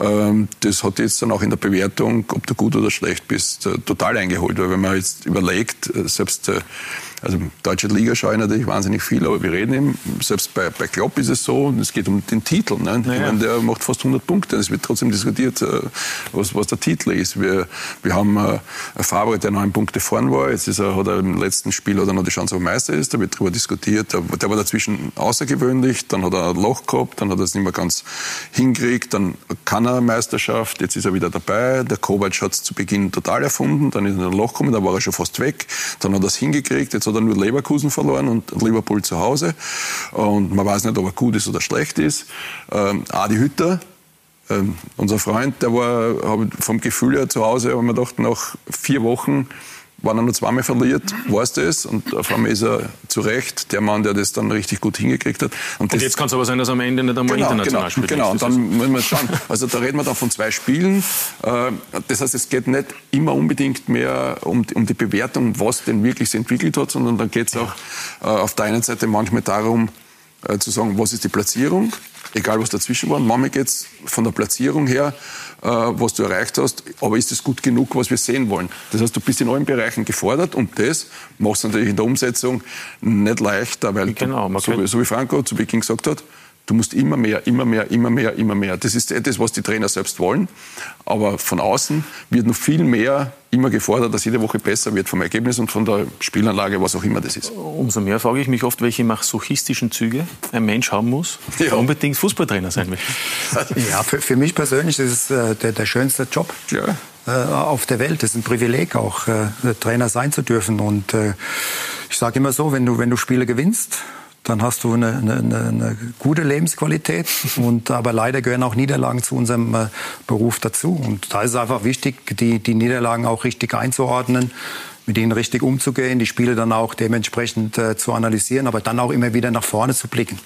Speaker 2: Ähm, das hat jetzt dann auch in der Bewertung, ob du gut oder schlecht bist, äh, total eingeholt. Weil wenn man jetzt überlegt, äh, selbst äh, also deutsche Liga schaue ich natürlich wahnsinnig viel, aber wir reden eben, selbst bei, bei Klopp ist es so, es geht um den Titel. Ne? Ich meine, der macht fast 100 Punkte. Es wird trotzdem diskutiert, was, was der Titel ist. Wir, wir haben äh, Fabre, der neun Punkte vorn war. Jetzt ist er, hat er im letzten Spiel hat er noch die Chance auf Meister ist. Da wird darüber diskutiert. Der, der war dazwischen außergewöhnlich. Dann hat er ein Loch gehabt. Dann hat er es nicht mehr ganz hingekriegt. Dann kann er Meisterschaft. Jetzt ist er wieder dabei. Der Kovac hat es zu Beginn total erfunden. Dann ist er in ein Loch gekommen. Da war er schon fast weg. Dann hat er es hingekriegt. Jetzt hat er nur Leverkusen verloren und Liverpool zu Hause. Und man weiß nicht, ob er gut ist oder schlecht ist. Ähm, Adi Hütter, ähm, unser Freund, der war vom Gefühl her zu Hause, aber man gedacht, nach vier Wochen wenn er nur zweimal verliert, weiß das. Und auf einmal ist er zu Recht der Mann, der das dann richtig gut hingekriegt hat.
Speaker 1: Und, und jetzt kann es aber sein, dass er am Ende nicht einmal
Speaker 2: genau,
Speaker 1: international
Speaker 2: genau,
Speaker 1: spielt.
Speaker 2: Genau, und dann müssen wir schauen. Also da reden wir dann von zwei Spielen. Äh, das heißt, es geht nicht immer unbedingt mehr um, um die Bewertung, was denn wirklich sich entwickelt hat, sondern dann geht es auch äh, auf der einen Seite manchmal darum, äh, zu sagen, was ist die Platzierung, egal was dazwischen war. Manchmal geht es von der Platzierung her, äh, was du erreicht hast, aber ist es gut genug, was wir sehen wollen? Das heißt, du bist in allen Bereichen gefordert und das machst du natürlich in der Umsetzung nicht leichter, weil genau, du, so, so wie Franco zu Beginn gesagt hat, Du musst immer mehr, immer mehr, immer mehr, immer mehr. Das ist etwas, was die Trainer selbst wollen. Aber von außen wird noch viel mehr immer gefordert, dass jede Woche besser wird vom Ergebnis und von der Spielanlage, was auch immer das ist.
Speaker 1: Umso mehr frage ich mich oft, welche masochistischen Züge ein Mensch haben muss, der ja. unbedingt Fußballtrainer sein will.
Speaker 3: Ja, für, für mich persönlich ist es äh, der, der schönste Job. Ja äh, auf der Welt. Das ist ein Privileg, auch äh, Trainer sein zu dürfen. Und äh, ich sage immer so, wenn du, wenn du Spiele gewinnst, dann hast du eine, eine, eine gute Lebensqualität. Und aber leider gehören auch Niederlagen zu unserem äh, Beruf dazu. Und da ist es einfach wichtig, die, die Niederlagen auch richtig einzuordnen, mit ihnen richtig umzugehen, die Spiele dann auch dementsprechend äh, zu analysieren, aber dann auch immer wieder nach vorne zu blicken.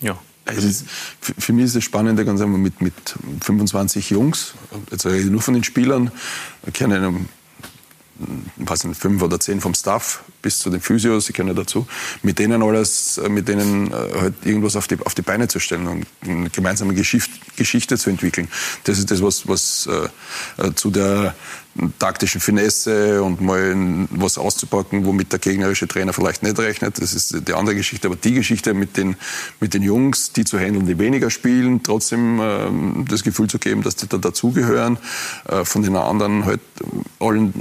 Speaker 2: Ja. Ist, für mich ist es spannend, ganz einfach mit, mit 25 Jungs, jetzt rede ich nur von den Spielern, kennen was sind fünf oder zehn vom Staff bis zu den Physios, sie kennen dazu, mit denen alles, äh, mit denen äh, halt irgendwas auf die, auf die Beine zu stellen und eine gemeinsame Geschichte, Geschichte zu entwickeln. Das ist das, was, was äh, äh zu der taktischen Finesse und mal was auszupacken, womit der gegnerische Trainer vielleicht nicht rechnet. Das ist die andere Geschichte. Aber die Geschichte mit den, mit den Jungs, die zu handeln, die weniger spielen, trotzdem äh, das Gefühl zu geben, dass die da dazugehören, äh, von den anderen halt allen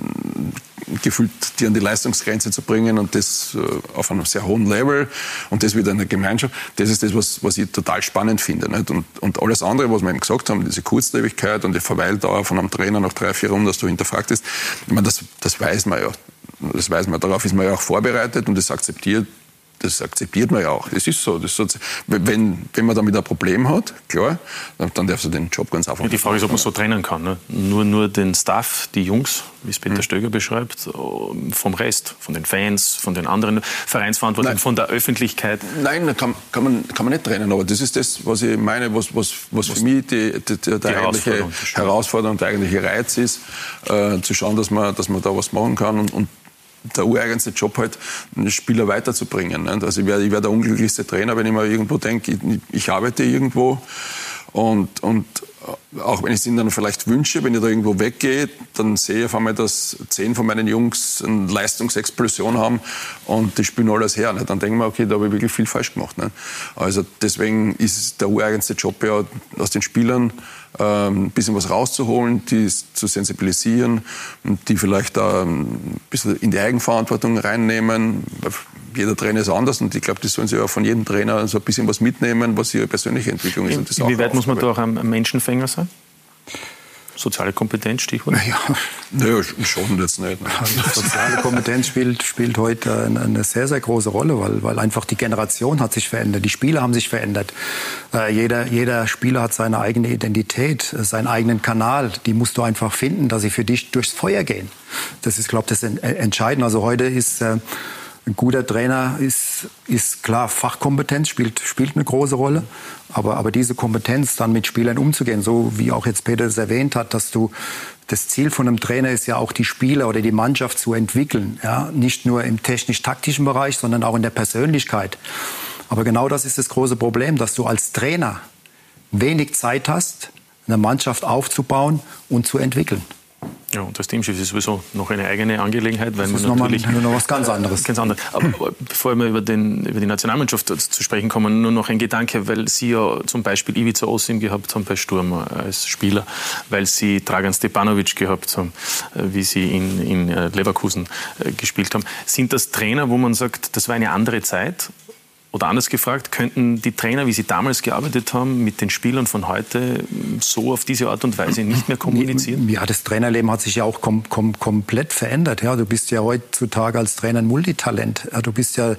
Speaker 2: gefühlt die an die Leistungsgrenze zu bringen und das äh, auf einem sehr hohen Level und das wieder in der Gemeinschaft, das ist das, was, was ich total spannend finde. Nicht? Und, und alles andere, was wir eben gesagt haben, diese Kurzlebigkeit und die Verweildauer von einem Trainer nach drei, vier Runden, dass du hinterfragt ist, ich meine, das, das weiß man ja. Das weiß man, darauf ist man ja auch vorbereitet und das akzeptiert das akzeptiert man ja auch. Das ist so. Das ist so wenn, wenn man damit ein Problem hat, klar, dann darfst du den Job ganz einfach
Speaker 1: ja, Die Frage ist, ob man so trennen kann. Ne? Nur, nur den Staff, die Jungs, wie es Peter mhm. Stöger beschreibt, vom Rest, von den Fans, von den anderen Vereinsverantwortlichen, von der Öffentlichkeit.
Speaker 2: Nein, kann, kann, man, kann man nicht trennen. Aber das ist das, was ich meine, was, was, was, was für mich die, die, die, die eigentliche Herausforderung, Herausforderung, der eigentliche Reiz ist, äh, zu schauen, dass man, dass man da was machen kann. Und, und der ureigenste Job halt, einen Spieler weiterzubringen. Nicht? Also ich wäre ich wär der unglücklichste Trainer, wenn ich mir irgendwo denke, ich, ich arbeite irgendwo und, und auch wenn ich es ihnen dann vielleicht wünsche, wenn ich da irgendwo weggehe, dann sehe ich auf einmal, dass zehn von meinen Jungs eine Leistungsexplosion haben und die spielen alles her. Nicht? Dann denken wir, okay, da habe ich wirklich viel falsch gemacht. Nicht? Also deswegen ist der ureigenste Job ja aus den Spielern, ein bisschen was rauszuholen, die zu sensibilisieren und die vielleicht da ein bisschen in die Eigenverantwortung reinnehmen jeder Trainer ist anders und ich glaube, das sollen sie auch von jedem Trainer so ein bisschen was mitnehmen, was ihre persönliche Entwicklung ist.
Speaker 1: Inwieweit muss man da auch ein Menschenfänger sein? Soziale Kompetenz, Stichwort?
Speaker 2: Naja, naja schon jetzt nicht. Ne?
Speaker 3: Soziale Kompetenz spielt, spielt heute eine sehr, sehr große Rolle, weil, weil einfach die Generation hat sich verändert, die Spieler haben sich verändert. Äh, jeder, jeder Spieler hat seine eigene Identität, seinen eigenen Kanal. Die musst du einfach finden, dass sie für dich durchs Feuer gehen. Das ist, glaube ich, das Entscheidende. Also heute ist... Äh, ein guter Trainer ist, ist klar, Fachkompetenz spielt, spielt eine große Rolle. Aber, aber diese Kompetenz, dann mit Spielern umzugehen, so wie auch jetzt Peter es erwähnt hat, dass du das Ziel von einem Trainer ist ja auch die Spieler oder die Mannschaft zu entwickeln. Ja? Nicht nur im technisch-taktischen Bereich, sondern auch in der Persönlichkeit. Aber genau das ist das große Problem, dass du als Trainer wenig Zeit hast, eine Mannschaft aufzubauen und zu entwickeln.
Speaker 1: Ja, und das Teamschiff ist sowieso noch eine eigene Angelegenheit,
Speaker 3: weil das man natürlich noch, noch was ganz anderes.
Speaker 1: Ganz anderes. Aber, aber bevor wir über, den, über die Nationalmannschaft zu sprechen kommen, nur noch ein Gedanke, weil Sie ja zum Beispiel Ivica Osim gehabt haben bei Sturm als Spieler, weil Sie Dragan Stepanovic gehabt haben, äh, wie Sie in, in äh, Leverkusen äh, gespielt haben. Sind das Trainer, wo man sagt, das war eine andere Zeit? Oder anders gefragt, könnten die Trainer, wie sie damals gearbeitet haben, mit den Spielern von heute so auf diese Art und Weise nicht mehr kommunizieren?
Speaker 3: Ja, das Trainerleben hat sich ja auch kom kom komplett verändert. Ja, du bist ja heutzutage als Trainer ein Multitalent. Ja, du bist ja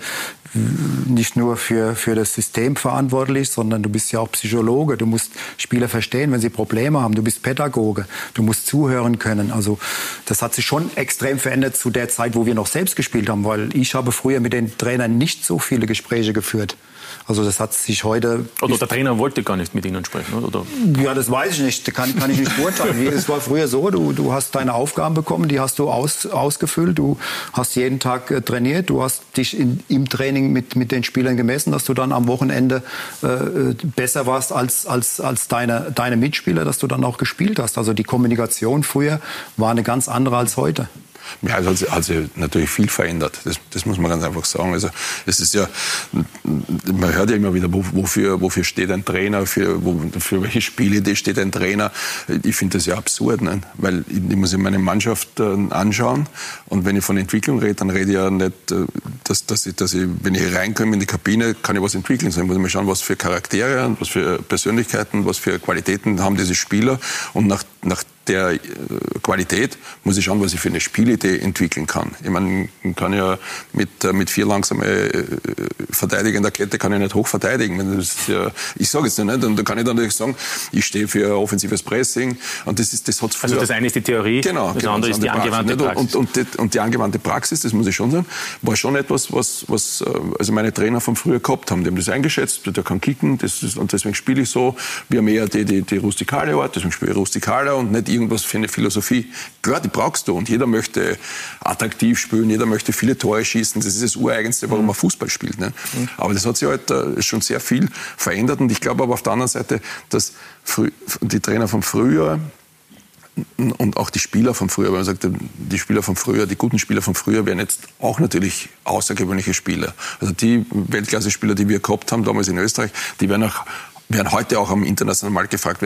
Speaker 3: nicht nur für, für das System verantwortlich, sondern du bist ja auch Psychologe. Du musst Spieler verstehen, wenn sie Probleme haben. Du bist Pädagoge. Du musst zuhören können. Also das hat sich schon extrem verändert zu der Zeit, wo wir noch selbst gespielt haben, weil ich habe früher mit den Trainern nicht so viele Gespräche geführt. Also das hat sich heute...
Speaker 1: Oder der Trainer wollte gar nicht mit Ihnen sprechen, oder?
Speaker 3: Ja, das weiß ich nicht. Kann, kann ich nicht beurteilen. Es war früher so, du, du hast deine Aufgaben bekommen, die hast du aus, ausgefüllt. Du hast jeden Tag äh, trainiert. Du hast dich in, im Training mit, mit den Spielern gemessen, dass du dann am Wochenende äh, besser warst als, als, als deine, deine Mitspieler, dass du dann auch gespielt hast. Also die Kommunikation früher war eine ganz andere als heute.
Speaker 2: Ja, also hat, hat sich natürlich viel verändert. Das, das, muss man ganz einfach sagen. Also es ist ja, man hört ja immer wieder, wofür, wofür steht ein Trainer, für, wo, für welche Spielidee steht ein Trainer. Ich finde das ja absurd, ne? weil ich, ich muss meine Mannschaft äh, anschauen und wenn ich von Entwicklung rede, dann rede ich ja nicht, äh, dass, dass, ich, dass ich, wenn ich reinkomme in die Kabine, kann ich was entwickeln. Sondern ich muss mir schauen, was für Charaktere, was für Persönlichkeiten, was für Qualitäten haben diese Spieler und nach, nach der äh, Qualität muss ich schauen, was ich für eine Spielidee entwickeln kann. Ich meine, man kann ja mit, äh, mit vier langsame äh, Verteidiger in der Kette kann ich nicht hoch verteidigen. Das ja, ich sage jetzt nicht, und da kann ich dann natürlich sagen, ich stehe für offensives Pressing und das ist das hat
Speaker 1: Also das eine ist die Theorie,
Speaker 2: genau,
Speaker 1: das
Speaker 2: genau,
Speaker 1: andere ist die angewandte Praxis.
Speaker 2: Und, und, und, und, die angewandte Praxis, das muss ich schon sagen, war schon etwas, was, was also meine Trainer von früher gehabt haben. Die haben das eingeschätzt, der kann kicken das ist, und deswegen spiele ich so. Wir haben eher die, die, die rustikale Art, deswegen spiele ich rustikaler und nicht irgendwas für eine Philosophie. Klar, die brauchst du und jeder möchte attraktiv spielen, jeder möchte viele Tore schießen. Das ist das Ureigenste, warum man Fußball spielt. Ne? Mhm. Aber das hat sich halt äh, schon sehr viel verändert und ich glaube aber auf der anderen Seite, dass die Trainer von früher und auch die Spieler von früher, weil man sagt, die Spieler von früher, die guten Spieler von früher wären jetzt auch natürlich außergewöhnliche Spieler. Also die Weltklasse-Spieler, die wir gehabt haben damals in Österreich, die werden, auch, werden heute auch am internationalen Markt gefragt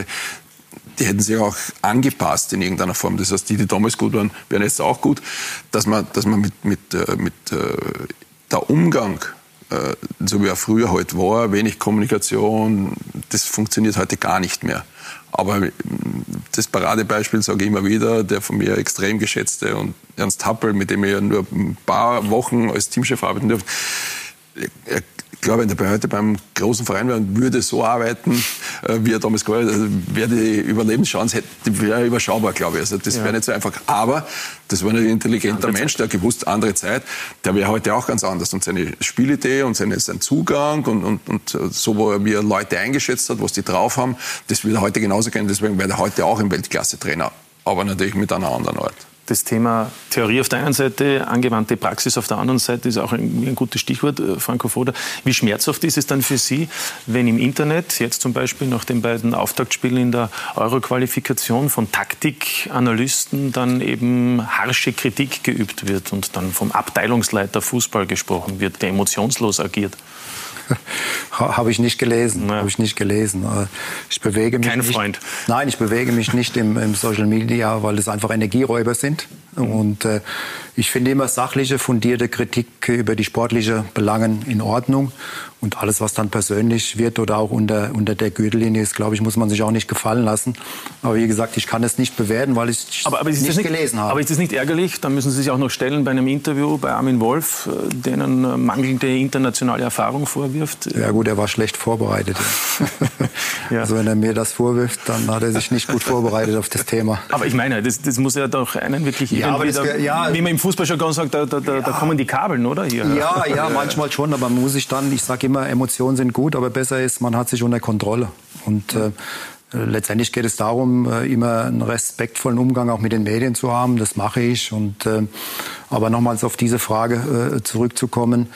Speaker 2: die hätten sich auch angepasst in irgendeiner Form. Das heißt, die, die damals gut waren, wären jetzt auch gut. Dass man, dass man mit, mit, äh, mit äh, der Umgang, äh, so wie er früher halt war, wenig Kommunikation, das funktioniert heute gar nicht mehr. Aber das Paradebeispiel sage ich immer wieder, der von mir extrem geschätzte und Ernst Happel, mit dem ich ja nur ein paar Wochen als Teamchef arbeiten durfte, glaube, wenn er heute beim großen Verein wäre und würde so arbeiten, äh, wie er damals gearbeitet hat, also wäre die Überlebenschance hätte, wäre überschaubar, glaube ich. Also das ja. wäre nicht so einfach. Aber das war ein intelligenter andere Mensch, der gewusst, andere Zeit, der wäre heute auch ganz anders. Und seine Spielidee und seine, sein Zugang und, und, und so, wo er, wie er Leute eingeschätzt hat, was die drauf haben, das würde er heute genauso kennen. Deswegen wäre er heute auch ein Weltklasse-Trainer. Aber natürlich mit einer anderen Art.
Speaker 1: Das Thema Theorie auf der einen Seite, angewandte Praxis auf der anderen Seite ist auch ein, ein gutes Stichwort, äh, Franco Foda. Wie schmerzhaft ist es dann für Sie, wenn im Internet, jetzt zum Beispiel nach den beiden Auftaktspielen in der Euro-Qualifikation von Taktikanalysten dann eben harsche Kritik geübt wird und dann vom Abteilungsleiter Fußball gesprochen wird, der emotionslos agiert?
Speaker 3: Habe ich nicht gelesen. Ja. Habe ich nicht gelesen. Äh, ich bewege mich
Speaker 1: Kein
Speaker 3: nicht,
Speaker 1: Freund.
Speaker 3: Nein, ich bewege mich nicht im, im Social Media, weil es einfach Energieräuber sind. Mhm. Und äh, ich finde immer sachliche, fundierte Kritik über die sportliche Belangen in Ordnung. Und alles, was dann persönlich wird oder auch unter, unter der Gürtellinie ist, glaube ich, muss man sich auch nicht gefallen lassen. Aber wie gesagt, ich kann es nicht bewerten, weil ich
Speaker 1: aber, aber
Speaker 3: nicht,
Speaker 1: nicht
Speaker 3: gelesen habe.
Speaker 1: Aber ist das nicht ärgerlich? Dann müssen Sie sich auch noch stellen bei einem Interview bei Armin Wolf, äh, denen äh, mangelnde internationale Erfahrung vorwirft.
Speaker 3: Ja gut, er war schlecht vorbereitet. ja. Also wenn er mir das vorwirft, dann hat er sich nicht gut vorbereitet auf das Thema.
Speaker 1: Aber ich meine, das, das muss ja doch einen wirklich ja, irgendwie, da, ja, wie man im Fußballjargon sagt, da, da, da, da kommen die Kabeln, oder? Hier.
Speaker 3: Ja, ja, manchmal schon, aber man muss sich dann, ich sage immer, Emotionen sind gut, aber besser ist, man hat sich unter Kontrolle. Und äh, letztendlich geht es darum, äh, immer einen respektvollen Umgang auch mit den Medien zu haben. Das mache ich. Und, äh, aber nochmals auf diese Frage äh, zurückzukommen.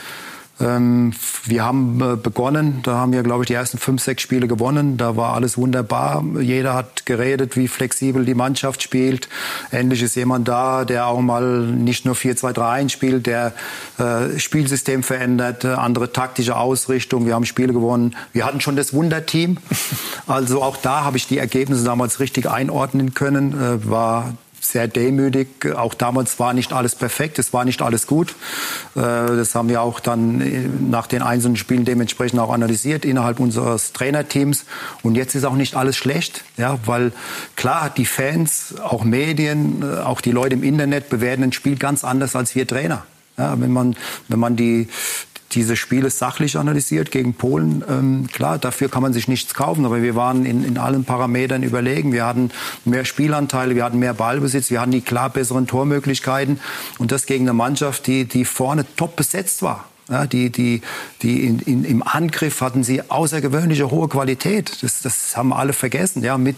Speaker 3: Ähm, wir haben äh, begonnen, da haben wir, glaube ich, die ersten fünf, sechs Spiele gewonnen. Da war alles wunderbar. Jeder hat geredet, wie flexibel die Mannschaft spielt. Endlich ist jemand da, der auch mal nicht nur 4-2-3-1 spielt, der äh, Spielsystem verändert, äh, andere taktische Ausrichtung. Wir haben Spiele gewonnen. Wir hatten schon das Wunderteam. Also auch da habe ich die Ergebnisse damals richtig einordnen können. Äh, war sehr demütig. Auch damals war nicht alles perfekt, es war nicht alles gut. Äh, das haben wir auch dann äh, nach den einzelnen Spielen dementsprechend auch analysiert innerhalb unseres Trainerteams. Und jetzt ist auch nicht alles schlecht, ja, weil klar, die Fans, auch Medien, äh, auch die Leute im Internet bewerten ein Spiel ganz anders als wir Trainer. Ja, wenn man, wenn man die, diese Spiele sachlich analysiert gegen Polen. Ähm, klar, dafür kann man sich nichts kaufen, aber wir waren in, in allen Parametern überlegen. Wir hatten mehr Spielanteile, wir hatten mehr Ballbesitz, wir hatten die klar besseren Tormöglichkeiten und das gegen eine Mannschaft, die, die vorne top besetzt war. Ja, die, die, die in, in, Im Angriff hatten sie außergewöhnliche hohe Qualität. Das, das haben alle vergessen. Ja, mit,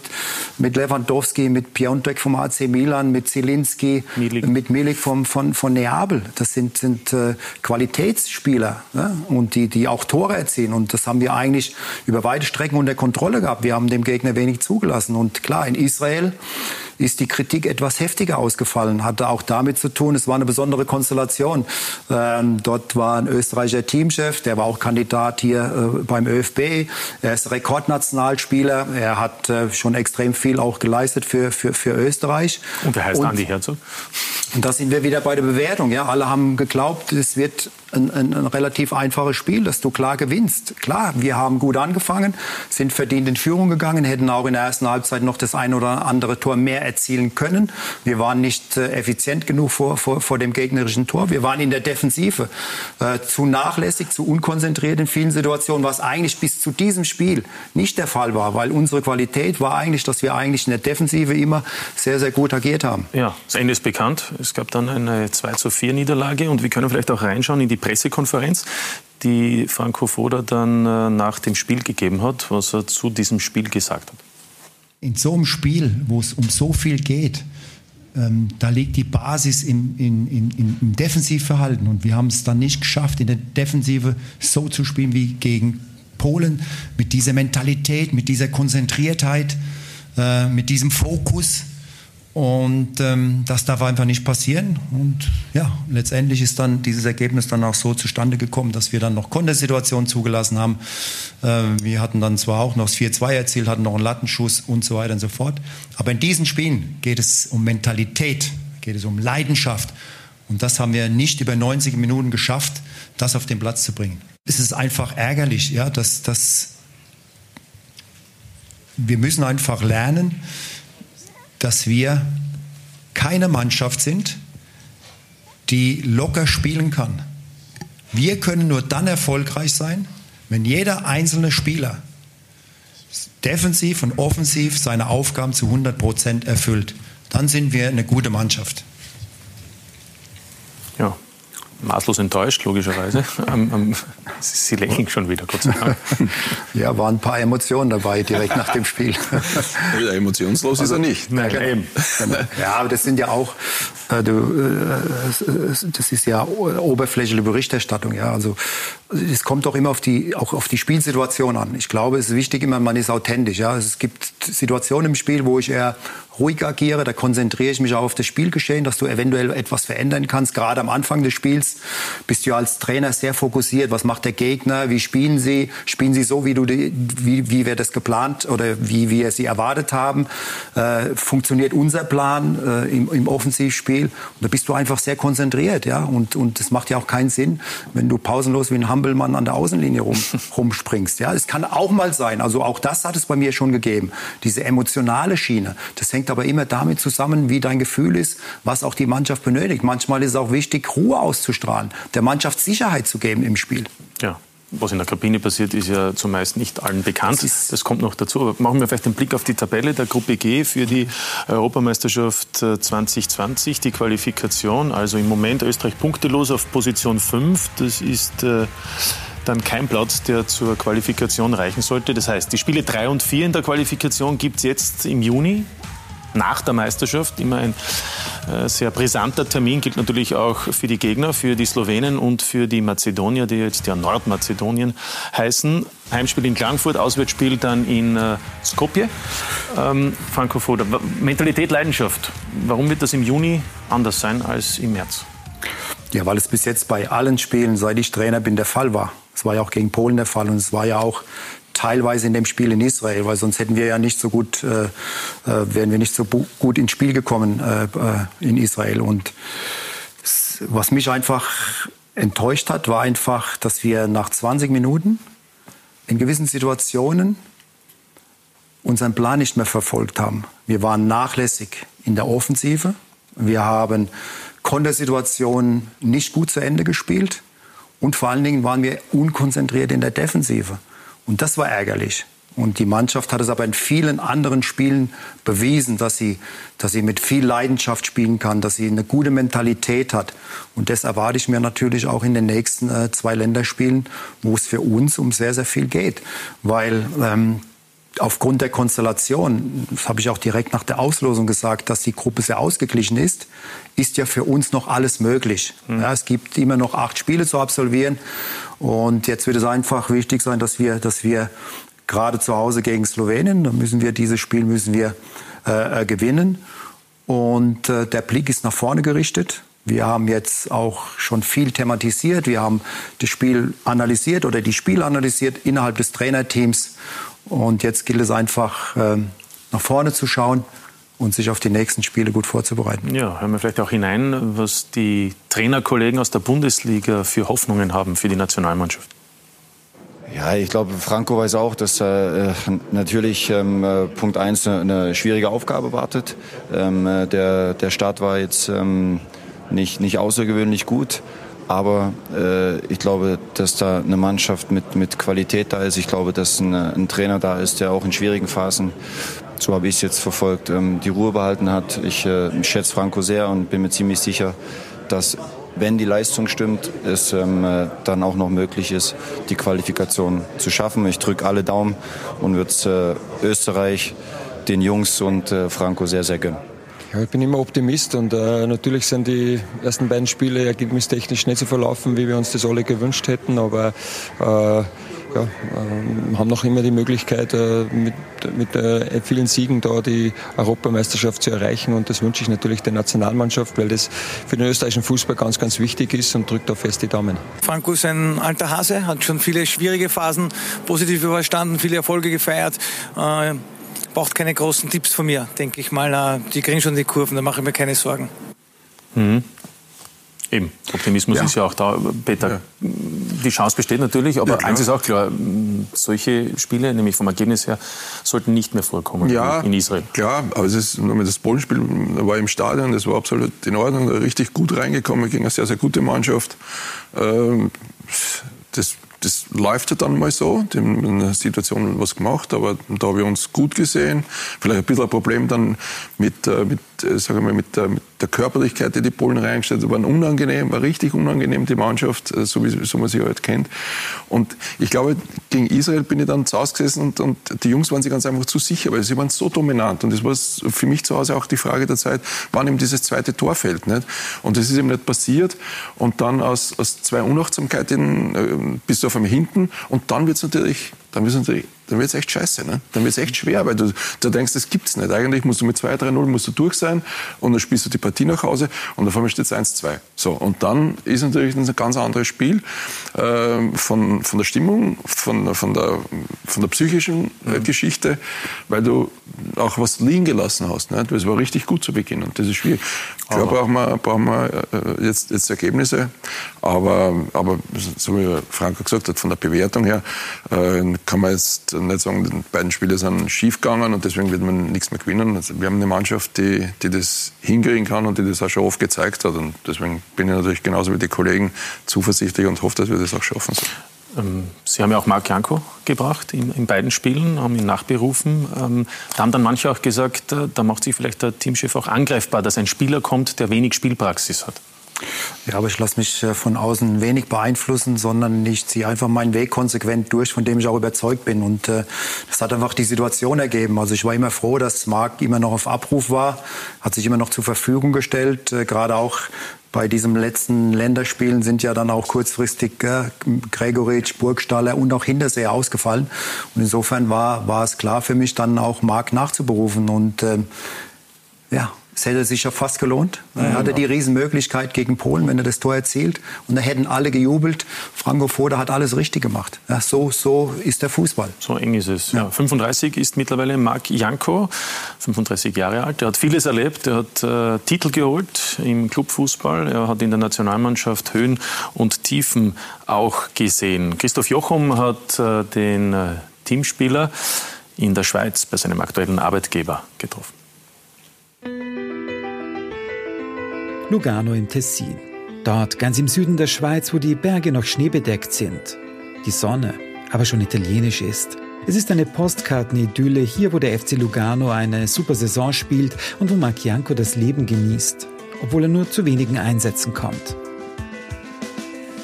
Speaker 3: mit Lewandowski, mit Piontek vom AC Milan, mit Zielinski, Milik. mit Milik vom, von, von Neapel. Das sind, sind äh, Qualitätsspieler ja, und die, die auch Tore erzielen. Und das haben wir eigentlich über weite Strecken unter Kontrolle gehabt. Wir haben dem Gegner wenig zugelassen. Und klar, in Israel ist die Kritik etwas heftiger ausgefallen. Hatte auch damit zu tun, es war eine besondere Konstellation. Ähm, dort war ein Österreicher Teamchef, der war auch Kandidat hier äh, beim ÖFB. Er ist Rekordnationalspieler. Er hat äh, schon extrem viel auch geleistet für, für, für Österreich.
Speaker 1: Und wer heißt und, Andi Herzog?
Speaker 3: Und da sind wir wieder bei der Bewertung. Ja, alle haben geglaubt, es wird ein, ein, ein, relativ einfaches Spiel, dass du klar gewinnst. Klar, wir haben gut angefangen, sind verdient in Führung gegangen, hätten auch in der ersten Halbzeit noch das ein oder andere Tor mehr erzielen können. Wir waren nicht äh, effizient genug vor, vor, vor dem gegnerischen Tor. Wir waren in der Defensive äh, zu nachlässig, zu unkonzentriert in vielen Situationen, was eigentlich bis zu diesem Spiel nicht der Fall war, weil unsere Qualität war eigentlich, dass wir eigentlich in der Defensive immer sehr, sehr gut agiert haben.
Speaker 1: Ja, das Ende ist bekannt. Es gab dann eine 2 zu 4 Niederlage und wir können vielleicht auch reinschauen in die Pressekonferenz, die Franco Foda dann äh, nach dem Spiel gegeben hat, was er zu diesem Spiel gesagt hat.
Speaker 4: In so einem Spiel, wo es um so viel geht, ähm, da liegt die Basis im, in, in, im Defensivverhalten. Und wir haben es dann nicht geschafft, in der Defensive so zu spielen wie gegen Polen, mit dieser Mentalität, mit dieser Konzentriertheit, äh, mit diesem Fokus. Und ähm, das darf einfach nicht passieren. Und ja, letztendlich ist dann dieses Ergebnis dann auch so zustande gekommen, dass wir dann noch Kontersituationen zugelassen haben. Ähm, wir hatten dann zwar auch noch das 4-2 erzielt, hatten noch einen Lattenschuss und so weiter und so fort. Aber in diesen Spielen geht es um Mentalität, geht es um Leidenschaft. Und das haben wir nicht über 90 Minuten geschafft, das auf den Platz zu bringen. Es ist einfach ärgerlich, ja, dass, dass wir müssen einfach lernen, dass wir keine Mannschaft sind, die locker spielen kann. Wir können nur dann erfolgreich sein, wenn jeder einzelne Spieler defensiv und offensiv seine Aufgaben zu 100 Prozent erfüllt. Dann sind wir eine gute Mannschaft.
Speaker 1: Ja, maßlos enttäuscht, logischerweise. Sie lächeln schon wieder, Gott sei Dank.
Speaker 3: Ja, waren ein paar Emotionen dabei direkt nach dem Spiel.
Speaker 2: Ja, emotionslos also, ist er nicht.
Speaker 3: Nein, genau. genau. Ja, aber das sind ja auch, äh, du, äh, das ist ja oberflächliche Berichterstattung. Ja, also es kommt doch immer auf die, auch auf die Spielsituation an. Ich glaube, es ist wichtig immer, man ist authentisch. Ja, es gibt Situationen im Spiel, wo ich eher ruhig agiere, da konzentriere ich mich auch auf das Spielgeschehen, dass du eventuell etwas verändern kannst. Gerade am Anfang des Spiels bist du als Trainer sehr fokussiert. Was macht der Gegner? Wie spielen sie? Spielen sie so, wie, du die, wie, wie wir das geplant oder wie wir sie erwartet haben? Äh, funktioniert unser Plan äh, im, im Offensivspiel? Und da bist du einfach sehr konzentriert. Ja? Und, und das macht ja auch keinen Sinn, wenn du pausenlos wie ein Hampelmann an der Außenlinie rum, rumspringst. Ja? Es kann auch mal sein. Also auch das hat es bei mir schon gegeben. Diese emotionale Schiene. Das hängt aber immer damit zusammen, wie dein Gefühl ist, was auch die Mannschaft benötigt. Manchmal ist es auch wichtig, Ruhe auszustrahlen, der Mannschaft Sicherheit zu geben im Spiel.
Speaker 1: Ja. Was in der Kabine passiert, ist ja zumeist nicht allen bekannt. Das, kommt noch dazu. Aber machen wir vielleicht einen Blick auf die Tabelle der Gruppe G für die Europameisterschaft 2020, äh, die Qualifikation. Also im Moment Österreich punktelos auf Position 5. Das ist äh, dann kein Platz, der zur Qualifikation reichen sollte. Das heißt, die Spiele 3 und 4 in der Qualifikation gibt es jetzt im Juni nach der Meisterschaft. Immer ein äh, sehr brisanter Termin, gilt natürlich auch für die Gegner, für die Slowenen und für die Mazedonier, die jetzt ja Nordmazedonien heißen. Heimspiel in Klagenfurt, Auswärtsspiel dann in äh, Skopje. Ähm, Franco Mentalität, Leidenschaft. Warum wird das im Juni anders sein als im März?
Speaker 3: Ja, weil es bis jetzt bei allen Spielen, seit ich Trainer bin, der Fall war. Es war ja auch gegen Polen der Fall und es war ja auch teilweise in dem Spiel in Israel, weil sonst hätten wir ja nicht so gut, äh, äh wären wir nicht so gut ins Spiel gekommen äh, äh in Israel. Und was mich einfach enttäuscht hat, war einfach, dass wir nach 20 Minuten in gewissen Situationen unseren Plan nicht mehr verfolgt haben. Wir waren nachlässig in der Offensive. Wir haben Kontersituationen nicht gut zu Ende gespielt. Und vor allen Dingen waren wir unkonzentriert in der Defensive. Und das war ärgerlich. Und die Mannschaft hat es aber in vielen anderen Spielen bewiesen, dass sie, dass sie mit viel Leidenschaft spielen kann, dass sie eine gute Mentalität hat. Und das erwarte ich mir natürlich auch in den nächsten äh, zwei Länderspielen, wo es für uns um sehr, sehr viel geht. Weil ähm, aufgrund der Konstellation, das habe ich auch direkt nach der Auslosung gesagt, dass die Gruppe sehr ausgeglichen ist, ist ja für uns noch alles möglich. Mhm. Ja, es gibt immer noch acht Spiele zu absolvieren und jetzt wird es einfach wichtig sein, dass wir, dass wir gerade zu Hause gegen Slowenien, da müssen wir dieses Spiel müssen wir äh, äh, gewinnen und äh, der Blick ist nach vorne gerichtet. Wir haben jetzt auch schon viel thematisiert. Wir haben das Spiel analysiert oder die Spiel analysiert innerhalb des Trainerteams und jetzt gilt es einfach, ähm, nach vorne zu schauen und sich auf die nächsten Spiele gut vorzubereiten.
Speaker 1: Ja, hören wir vielleicht auch hinein, was die Trainerkollegen aus der Bundesliga für Hoffnungen haben für die Nationalmannschaft.
Speaker 5: Ja, ich glaube, Franco weiß auch, dass äh, natürlich ähm, äh, Punkt eins eine, eine, schwierige Aufgabe wartet. Ähm, äh, der, der Start war jetzt ähm, nicht, nicht außergewöhnlich gut. Aber äh, ich glaube, dass da eine Mannschaft mit, mit Qualität da ist. Ich glaube, dass ein, ein Trainer da ist, der auch in schwierigen Phasen, so habe ich es jetzt verfolgt, ähm, die Ruhe behalten hat. Ich äh, schätze Franco sehr und bin mir ziemlich sicher, dass wenn die Leistung stimmt, es ähm, äh, dann auch noch möglich ist, die Qualifikation zu schaffen. Ich drücke alle Daumen und würde äh, Österreich, den Jungs und äh, Franco sehr, sehr gönnen.
Speaker 6: Ja, ich bin immer Optimist und äh, natürlich sind die ersten beiden Spiele ergebnistechnisch nicht so verlaufen, wie wir uns das alle gewünscht hätten, aber äh, ja, äh, haben noch immer die Möglichkeit, äh, mit, mit äh, vielen Siegen da die Europameisterschaft zu erreichen und das wünsche ich natürlich der Nationalmannschaft, weil das für den österreichischen Fußball ganz, ganz wichtig ist und drückt da fest die Daumen.
Speaker 7: Franco ist ein alter Hase, hat schon viele schwierige Phasen positiv überstanden, viele Erfolge gefeiert. Äh, braucht keine großen Tipps von mir, denke ich mal. Die kriegen schon die Kurven, da mache ich mir keine Sorgen.
Speaker 1: Mhm. Eben, Optimismus ja. ist ja auch da, Peter. Ja. Die Chance besteht natürlich, aber ja, eins ist auch klar, solche Spiele, nämlich vom Ergebnis her, sollten nicht mehr vorkommen
Speaker 2: ja,
Speaker 1: in Israel.
Speaker 2: Klar, aber es ist, das Polenspiel war im Stadion, das war absolut in Ordnung, richtig gut reingekommen gegen eine sehr, sehr gute Mannschaft. Ähm, das das läuft ja dann mal so. Haben in einer Situation was gemacht, aber da habe ich uns gut gesehen. Vielleicht ein bisschen ein Problem dann mit, äh, mit, äh, sagen wir, mit, der, mit der Körperlichkeit, die die Polen reingestellt haben. War unangenehm, war richtig unangenehm, die Mannschaft, äh, so wie so man sie halt kennt. Und ich glaube, gegen Israel bin ich dann zu Hause gesessen und, und die Jungs waren sich ganz einfach zu sicher, weil sie waren so dominant. Und das war für mich zu Hause auch die Frage der Zeit, wann ihm dieses zweite Tor fällt. Nicht? Und das ist eben nicht passiert. Und dann aus, aus zwei Unachtsamkeiten äh, bist du auf einmal hinten und dann wird es natürlich, dann wird's natürlich dann wird es echt scheiße. Ne? Dann wird es echt schwer, weil du, du denkst, das gibt's nicht. Eigentlich musst du mit 2-3-0 musst du durch sein und dann spielst du die Partie nach Hause und auf einmal steht es 1-2. So, und dann ist natürlich ein ganz anderes Spiel äh, von, von der Stimmung, von, von, der, von der psychischen äh, mhm. Geschichte, weil du auch was liegen gelassen hast. Ne? Das war richtig gut zu Beginn und das ist schwierig. Klar brauchen wir, brauchen wir äh, jetzt, jetzt Ergebnisse, aber, aber so wie Franco gesagt hat, von der Bewertung her äh, kann man jetzt nicht sagen, die beiden Spiele sind schief gegangen und deswegen wird man nichts mehr gewinnen. Also wir haben eine Mannschaft, die, die das hinkriegen kann und die das auch schon oft gezeigt hat. Und deswegen bin ich natürlich genauso wie die Kollegen zuversichtlich und hoffe, dass wir das auch schaffen.
Speaker 1: Ähm, Sie haben ja auch Marc Janko gebracht in, in, beiden Spielen, haben ihn nachberufen. Ähm, da haben dann manche auch gesagt, äh, da macht sich vielleicht der Teamchef auch angreifbar, dass ein Spieler kommt, der wenig Spielpraxis hat.
Speaker 3: Ja, aber ich lasse mich äh, von außen wenig beeinflussen, sondern ich ziehe einfach meinen Weg konsequent durch, von dem ich auch überzeugt bin. Und äh, das hat einfach die Situation ergeben. Also ich war immer froh, dass Marc immer noch auf Abruf war, hat sich immer noch zur Verfügung gestellt. Äh, gerade auch bei diesem letzten Länderspielen sind ja dann auch kurzfristig äh, Gregoritsch, Burgstaller und auch Hintersee ausgefallen. Und insofern war, war es klar für mich, dann auch Marc nachzuberufen. Und äh, ja, es hätte sich ja fast gelohnt. Er hatte die Riesenmöglichkeit gegen Polen, wenn er das Tor erzielt. Und da hätten alle gejubelt. Franco Foda hat alles richtig gemacht. Ja, so, so ist der Fußball.
Speaker 1: So eng ist es. Ja. 35 ist mittlerweile Marc Janko, 35 Jahre alt. Er hat vieles erlebt. Er hat äh, Titel geholt im Clubfußball. Er hat in der Nationalmannschaft Höhen und Tiefen auch gesehen. Christoph Jochum hat äh, den äh, Teamspieler in der Schweiz bei seinem aktuellen Arbeitgeber getroffen.
Speaker 8: Lugano im Tessin. Dort, ganz im Süden der Schweiz, wo die Berge noch schneebedeckt sind. Die Sonne aber schon italienisch ist. Es ist eine Postkartenidylle hier, wo der FC Lugano eine super Saison spielt und wo Marc Janko das Leben genießt, obwohl er nur zu wenigen Einsätzen kommt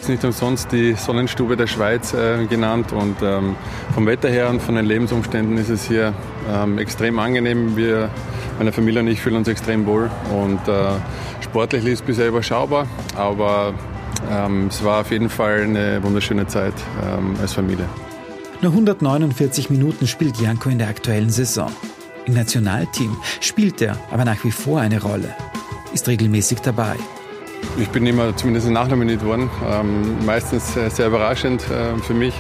Speaker 9: ist nicht umsonst die Sonnenstube der Schweiz äh, genannt und ähm, vom Wetter her und von den Lebensumständen ist es hier ähm, extrem angenehm. Wir, meine Familie und ich fühlen uns extrem wohl und äh, sportlich ist es bisher überschaubar, aber ähm, es war auf jeden Fall eine wunderschöne Zeit ähm, als Familie.
Speaker 8: Nur 149 Minuten spielt Janko in der aktuellen Saison. Im Nationalteam spielt er aber nach wie vor eine Rolle, ist regelmäßig dabei.
Speaker 9: Ich bin immer zumindest nachnominiert worden. Ähm, meistens sehr, sehr überraschend äh, für mich.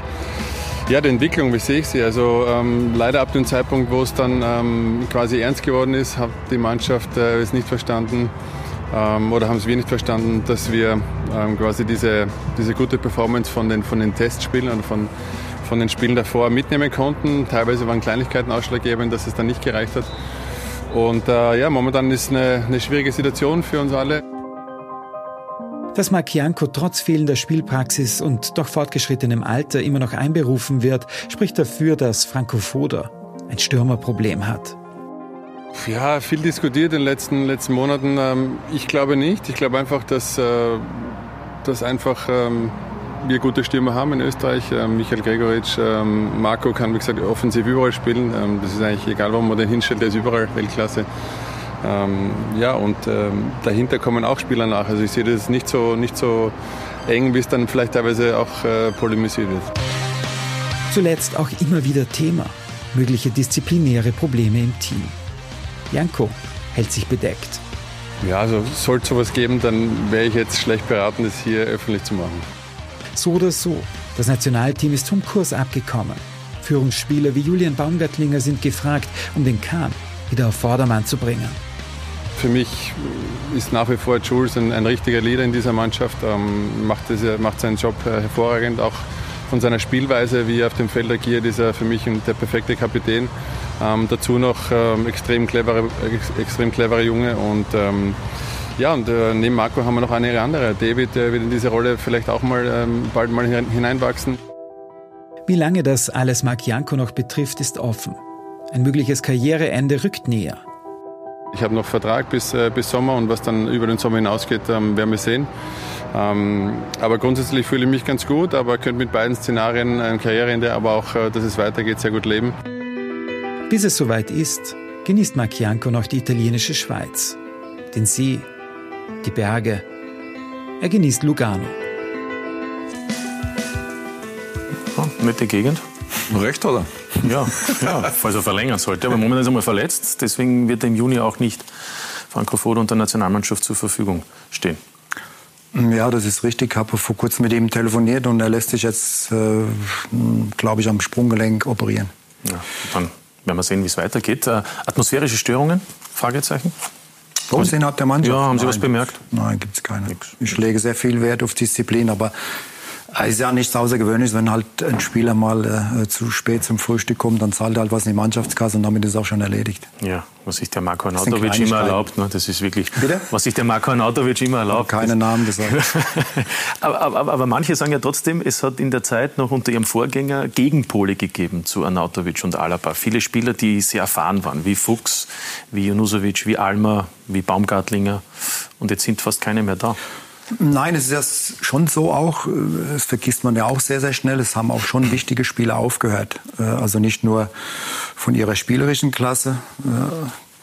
Speaker 9: Ja, die Entwicklung, wie sehe ich sie? Also ähm, leider ab dem Zeitpunkt, wo es dann ähm, quasi ernst geworden ist, hat die Mannschaft äh, es nicht verstanden ähm, oder haben es wir nicht verstanden, dass wir ähm, quasi diese, diese gute Performance von den, von den Testspielen und von, von den Spielen davor mitnehmen konnten. Teilweise waren Kleinigkeiten ausschlaggebend, dass es dann nicht gereicht hat. Und äh, ja, momentan ist eine, eine schwierige Situation für uns alle.
Speaker 8: Dass Markianko trotz fehlender Spielpraxis und doch fortgeschrittenem Alter immer noch einberufen wird, spricht dafür, dass Franco Foda ein Stürmerproblem hat.
Speaker 9: Ja, viel diskutiert in den letzten, letzten Monaten. Ähm, ich glaube nicht. Ich glaube einfach, dass, äh, dass einfach ähm, wir gute Stürmer haben in Österreich. Ähm, Michael Gregoritsch, Marco kann, wie gesagt, offensiv überall spielen. Das ist eigentlich egal, wo man den hinstellt, der ist überall Weltklasse. Ja, und dahinter kommen auch Spieler nach. Also ich sehe das nicht so, nicht so eng, wie es dann vielleicht teilweise auch äh, polemisiert wird.
Speaker 8: Zuletzt auch immer wieder Thema. Mögliche disziplinäre Probleme im Team. Janko hält sich bedeckt.
Speaker 9: Ja, also sollte es sowas geben, dann wäre ich jetzt schlecht beraten, das hier öffentlich zu machen.
Speaker 8: So oder so, das Nationalteam ist vom Kurs abgekommen. Führungsspieler wie Julian Baumgartlinger sind gefragt, um den Kahn wieder auf Vordermann zu bringen.
Speaker 9: Für mich ist nach wie vor Jules ein, ein richtiger Leader in dieser Mannschaft, ähm, macht, das, macht seinen Job hervorragend, auch von seiner Spielweise, wie er auf dem Feld agiert, ist er für mich der perfekte Kapitän. Ähm, dazu noch ähm, extrem, clevere, ex, extrem clevere Junge und ähm, ja, und äh, neben Marco haben wir noch eine andere. David, der wird in diese Rolle vielleicht auch mal ähm, bald mal hineinwachsen.
Speaker 8: Wie lange das alles Marc Janko noch betrifft, ist offen. Ein mögliches Karriereende rückt näher.
Speaker 9: Ich habe noch Vertrag bis, äh, bis Sommer und was dann über den Sommer hinausgeht, ähm, werden wir sehen. Ähm, aber grundsätzlich fühle ich mich ganz gut, aber könnte mit beiden Szenarien ein Karriereende, aber auch, äh, dass es weitergeht, sehr gut leben.
Speaker 8: Bis es soweit ist, genießt Marc Janko noch die italienische Schweiz, den See, die Berge. Er genießt Lugano.
Speaker 1: Ja, nette Gegend.
Speaker 2: Recht hat er.
Speaker 1: Ja, ja, falls er verlängern sollte. Aber momentan ist er mal verletzt. Deswegen wird er im Juni auch nicht Franco Foda und der Nationalmannschaft zur Verfügung stehen.
Speaker 3: Ja, das ist richtig. Ich habe vor kurzem mit ihm telefoniert und er lässt sich jetzt, äh, glaube ich, am Sprunggelenk operieren.
Speaker 1: Ja, dann werden wir sehen, wie es weitergeht. Äh, atmosphärische Störungen? Fragezeichen?
Speaker 3: Uns innerhalb der Mannschaft?
Speaker 1: Ja, haben Sie
Speaker 3: Nein,
Speaker 1: was bemerkt?
Speaker 3: Nein, gibt es keine. Ich lege sehr viel Wert auf Disziplin, aber es ist ja nichts Außergewöhnliches, wenn halt ein Spieler mal äh, zu spät zum Frühstück kommt, dann zahlt er halt was in die Mannschaftskasse und damit ist es auch schon erledigt.
Speaker 1: Ja, was sich der Marco Arnautovic immer erlaubt. Ne? Das ist wirklich,
Speaker 3: Bitte?
Speaker 1: was sich der Marco Arnautovic immer erlaubt.
Speaker 3: Keine Namen gesagt.
Speaker 1: aber, aber, aber manche sagen ja trotzdem, es hat in der Zeit noch unter ihrem Vorgänger Gegenpole gegeben zu Arnautovic und Alaba. Viele Spieler, die sehr erfahren waren, wie Fuchs, wie Junusovic, wie Almer, wie Baumgartlinger. Und jetzt sind fast keine mehr da.
Speaker 3: Nein, es ist ja schon so auch, äh, das vergisst man ja auch sehr, sehr schnell, es haben auch schon wichtige Spieler aufgehört. Äh, Also nicht nur von ihrer spielerischen Klasse, äh,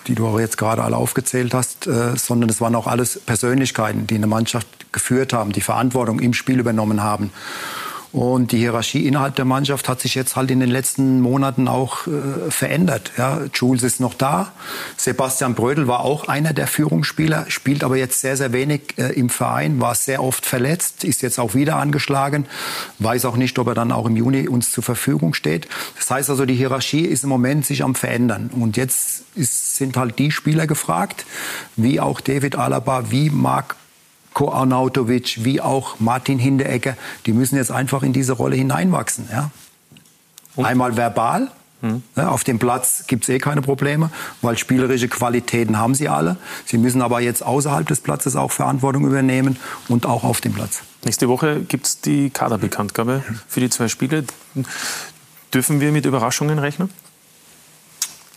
Speaker 3: die du auch jetzt gerade alle aufgezählt hast, sondern es waren auch alles Persönlichkeiten, die eine Mannschaft geführt haben, die Verantwortung im Spiel übernommen haben. Und die Hierarchie innerhalb der Mannschaft hat sich jetzt halt in den letzten Monaten auch äh, verändert. Ja, Jules ist noch da. Sebastian Brödel war auch einer der Führungsspieler, spielt aber jetzt sehr, sehr wenig äh, im Verein, war sehr oft verletzt, ist jetzt auch wieder angeschlagen. Weiß auch nicht, ob er dann auch im Juni uns zur Verfügung steht. Das heißt also, die Hierarchie ist im Moment sich am Verändern. Und jetzt ist, sind halt die Spieler gefragt, wie auch David Alaba, wie Marc Ko Arnautovic, wie auch Martin Hinteregger, die müssen jetzt einfach in diese Rolle hineinwachsen. Ja? Einmal verbal, ja, auf dem Platz gibt's eh keine Probleme, weil spielerische Qualitäten haben sie alle. Sie müssen aber jetzt außerhalb des Platzes auch Verantwortung übernehmen und auch auf dem Platz.
Speaker 1: Nächste Woche gibt es die Kaderbekanntgabe für die zwei Spiele. Dürfen wir mit Überraschungen rechnen?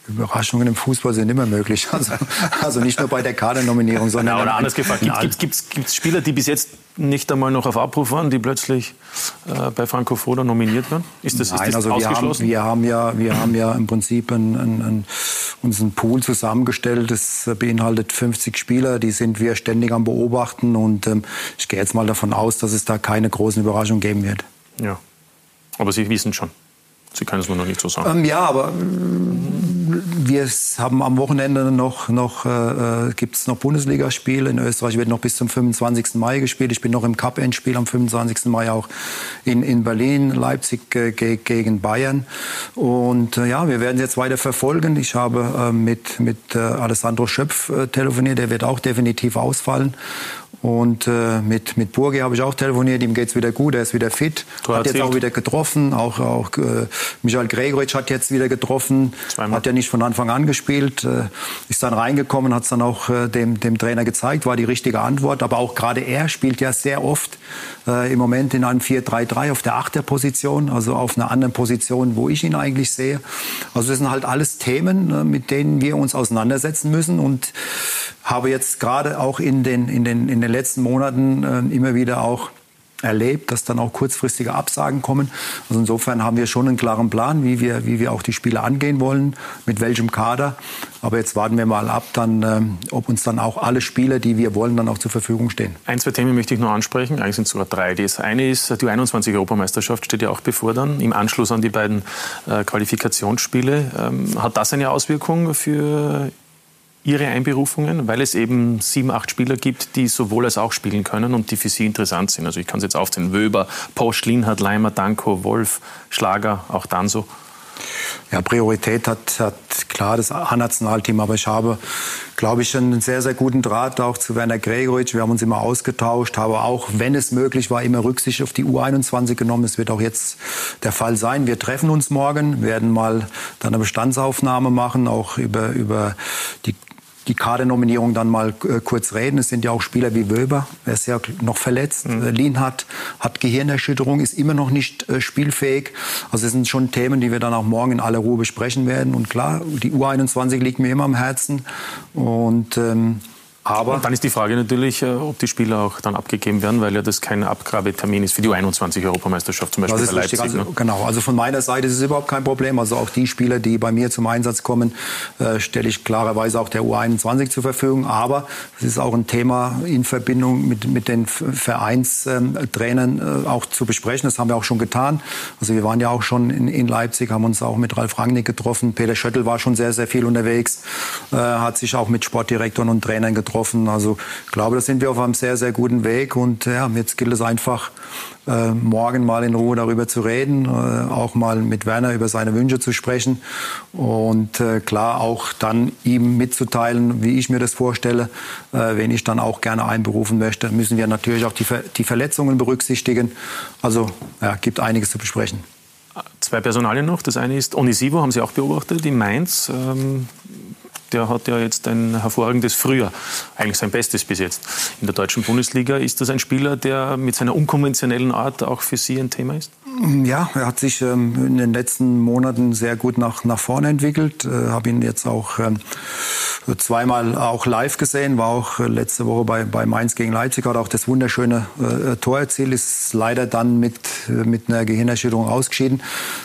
Speaker 3: Überraschungen im Fußball sind immer möglich. Also, also nicht nur bei der Kadernominierung, sondern
Speaker 1: Ja, oder
Speaker 3: an-
Speaker 1: anders gefragt, gibt es Spieler, die bis jetzt nicht einmal noch auf Abruf waren, die plötzlich äh, bei Franco Foda nominiert werden? Ist das,
Speaker 3: Nein,
Speaker 1: ist das
Speaker 3: also wir haben,
Speaker 1: ausgeschlossen?
Speaker 3: wir haben ja, wir haben ja im Prinzip einen, einen, einen, unseren Pool zusammengestellt. Das beinhaltet 50 Spieler, die sind wir ständig am beobachten und ähm, ich gehe jetzt mal davon aus, dass es da keine großen Überraschungen geben wird.
Speaker 1: ja. Aber Sie wissen schon. Sie können es nur noch nicht so sagen.
Speaker 3: Ähm, ja, aber ähm, wir haben am Wochenende noch, noch äh, gibt es noch Bundesligaspiele. In Österreich wird noch bis zum 25. Mai gespielt. Ich bin noch im Cup-Endspiel am 25. Mai auch in, in Berlin, Leipzig äh, ge gegen Bayern. Und äh, ja, wir werden jetzt weiter verfolgen. Ich habe äh, mit, mit äh, Alessandro Schöpf äh, telefoniert. Der wird auch definitiv ausfallen. Und äh, mit, mit Burgi habe ich auch telefoniert. Ihm geht's wieder gut. Er ist wieder fit.
Speaker 1: Tor
Speaker 3: Hat jetzt auch wieder getroffen. Auch, auch äh, Michael Gregoritsch hat jetzt wieder getroffen.
Speaker 1: Zweimal.
Speaker 3: Hat ja nicht von Anfang an gespielt. Äh, ist dann reingekommen, hat es dann auch äh, dem, dem Trainer gezeigt. War die richtige Antwort. Aber auch gerade er spielt ja sehr oft äh, im Moment in einem 4-3-3 auf der Achterposition. Also auf einer anderen Position, wo ich ihn eigentlich sehe. Also das sind halt alles Themen, äh, mit denen wir uns auseinandersetzen müssen. Und habe jetzt gerade auch in den, in den, in den letzten Monaten äh, immer wieder auch erlebt, dass dann auch kurzfristige Absagen kommen. Also insofern haben wir schon einen klaren Plan, wie wir, wie wir auch die Spiele angehen wollen, mit welchem Kader. Aber jetzt warten wir mal ab, dann, ähm, ob uns dann auch alle Spieler, die wir wollen, dann auch zur Verfügung stehen.
Speaker 1: Ein, zwei Themen möchte ich noch ansprechen. Eigentlich sind es sogar drei. Das eine ist, die 21-Europameisterschaft steht ja auch bevor dann, im Anschluss an die beiden äh, Qualifikationsspiele. Ähm, hat das eine Auswirkung für Ihre Einberufungen, weil es eben sieben, acht Spieler gibt, die sowohl als auch spielen können und die für Sie interessant sind? Also ich kann es jetzt aufzählen. Wöber, Posch, Linhardt, Leimer, Danko, Wolf, Schlager, auch Danso.
Speaker 3: Ja, Priorität hat, hat klar das A-Nationalteam, aber ich habe, glaube ich, einen sehr, sehr guten Draht auch zu Werner Gregoritsch. Wir haben uns immer ausgetauscht, habe auch, wenn es möglich war, immer Rücksicht auf die U21 genommen. Es wird auch jetzt der Fall sein. Wir treffen uns morgen, werden mal dann eine Bestandsaufnahme machen, auch über, über die die Kadernominierung dann mal äh, kurz reden. Es sind ja auch Spieler wie Wöber, er ist ja noch verletzt. Mhm. Äh, Lienhardt hat Gehirnerschütterung, ist immer noch nicht äh, spielfähig. Also es sind schon Themen, die wir dann auch morgen in aller Ruhe besprechen werden. Und klar, die U21 liegt mir immer am Herzen. Und ähm,
Speaker 1: aber und dann ist die Frage natürlich, äh, ob die Spieler auch dann abgegeben werden, weil ja das kein Abgabetermin ist für die U21-Europameisterschaft zum Beispiel
Speaker 3: bei Leipzig. Also, ne? Genau, also von meiner Seite ist es überhaupt kein Problem. Also auch die Spieler, die bei mir zum Einsatz kommen, äh, stelle ich klarerweise auch der U21 zur Verfügung. Aber es ist auch ein Thema in Verbindung mit, mit den Vereinstrainern äh, auch zu besprechen. Das haben wir auch schon getan. Also wir waren ja auch schon in, in Leipzig, haben uns auch mit Ralf Rangnick getroffen. Peter Schöttl war schon sehr, sehr viel unterwegs, äh, hat sich auch mit Sportdirektoren und Trainern getroffen getroffen. Also ich glaube, da sind wir auf einem sehr, sehr guten Weg. Und ja, jetzt gilt es einfach, äh, morgen mal in Ruhe darüber zu reden, äh, auch mal mit Werner über seine Wünsche zu sprechen und äh, klar auch dann ihm mitzuteilen, wie ich mir das vorstelle, äh, wen ich dann auch gerne einberufen möchte. Müssen wir natürlich auch die, Ver die Verletzungen berücksichtigen. Also ja, gibt einiges zu besprechen.
Speaker 1: Zwei Personalien noch. Das eine ist Onisivo, haben Sie auch beobachtet, in Mainz. Ähm der hat ja jetzt ein hervorragendes Frühjahr, eigentlich sein Bestes bis jetzt. In der deutschen Bundesliga ist das ein Spieler, der mit seiner unkonventionellen Art auch für Sie ein Thema ist?
Speaker 3: Ja, er hat sich ähm, in den letzten Monaten sehr gut nach, nach vorne entwickelt. Äh, Habe ihn jetzt auch ähm, zweimal auch live gesehen, war auch äh, letzte Woche bei, bei Mainz gegen Leipzig, hat auch das wunderschöne äh, Tor erzielt, ist leider dann mit, äh, mit einer Gehirnerschütterung ausgeschieden.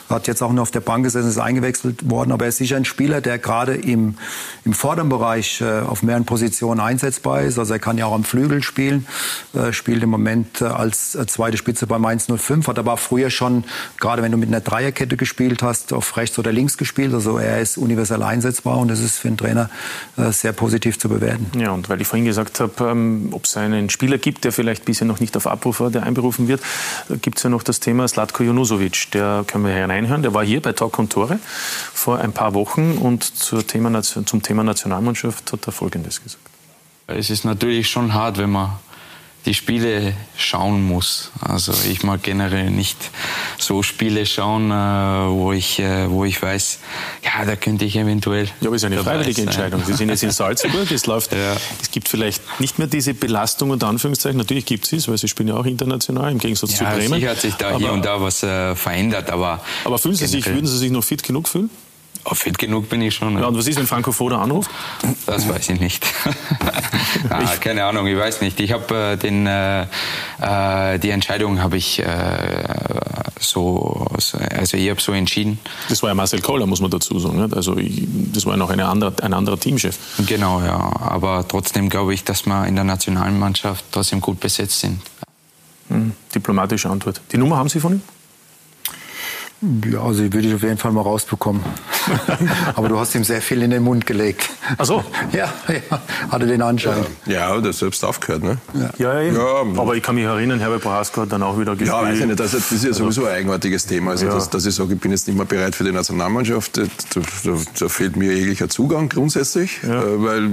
Speaker 3: Hat jetzt auch nur auf der Bank gesessen, ist eingewechselt worden, aber er ist sicher ein Spieler, der gerade im, im vorderen Bereich äh, auf mehreren Positionen einsetzbar ist. Also er kann ja auch am Flügel spielen, äh, spielt im Moment äh, als zweite Spitze bei Mainz 05, hat aber früher schon schon, gerade wenn du mit einer Dreierkette gespielt hast, auf rechts oder links gespielt. Also er ist universell einsetzbar und das ist für einen Trainer äh, sehr positiv zu bewerten.
Speaker 1: Ja, und weil ich vorhin gesagt habe, ähm, ob es einen Spieler gibt, der vielleicht bisher noch nicht auf Abruf war, der einberufen wird, äh, gibt es ja noch das Thema Slatko Junusovic. Der können wir hineinhören. Der war hier bei Talk und Tore vor ein paar Wochen und Thema, zum Thema Nationalmannschaft hat er Folgendes gesagt.
Speaker 10: Es ist natürlich schon hart, wenn man die Spiele schauen muss. Also ich mag generell nicht so Spiele schauen, äh, wo ich, äh, wo ich weiß, ja, da könnte ich eventuell.
Speaker 1: Ja, aber es ist eine freiwillige Entscheidung. Sie sind jetzt in Salzburg, es läuft, ja. es gibt vielleicht nicht mehr diese Belastung unter Anführungszeichen. Natürlich gibt es weil Sie spielen ja auch international im Gegensatz ja, zu Bremen.
Speaker 10: Sicher hat sich da aber, hier und da was äh, verändert, aber.
Speaker 1: Aber fühlen Sie sich, würden Sie sich noch fit genug fühlen?
Speaker 10: Oh, fit genug bin ich schon.
Speaker 1: Ja, und was ist, wenn Franco Foda anruft?
Speaker 10: Das weiß ich nicht. ah, keine Ahnung, ich weiß nicht. Ich habe äh, den äh, äh, die Entscheidung habe ich äh, so, also ich habe so entschieden.
Speaker 1: Das war ja Marcel Kohler, muss man dazu sagen. Nicht? Also ich, das war ja noch eine andere, ein anderer Teamchef.
Speaker 10: Genau, ja. Aber trotzdem glaube ich, dass wir in der Nationalmannschaft trotzdem gut besetzt sind.
Speaker 1: Hm, diplomatische Antwort. Die Nummer haben Sie von ihm?
Speaker 3: Ja, also die würde ich auf jeden Fall mal rausbekommen. Aber du hast ihm sehr viel in den Mund gelegt.
Speaker 1: Ach so?
Speaker 3: Ja, ja hatte den Anschein.
Speaker 2: Ja, ja der selbst aufgehört, ne?
Speaker 1: Ja, ja, ja, Aber ich kann mich erinnern, Herbert Prohaska hat dann auch wieder gespielt.
Speaker 2: Ja, weiß ich nicht. Das, ist ja sowieso ein eigenartiges Thema. Also, ja. dass, dass, ich sage, ich bin jetzt nicht mehr bereit für die Nationalmannschaft, da, da, da fehlt mir jeglicher Zugang grundsätzlich, ja. Äh, weil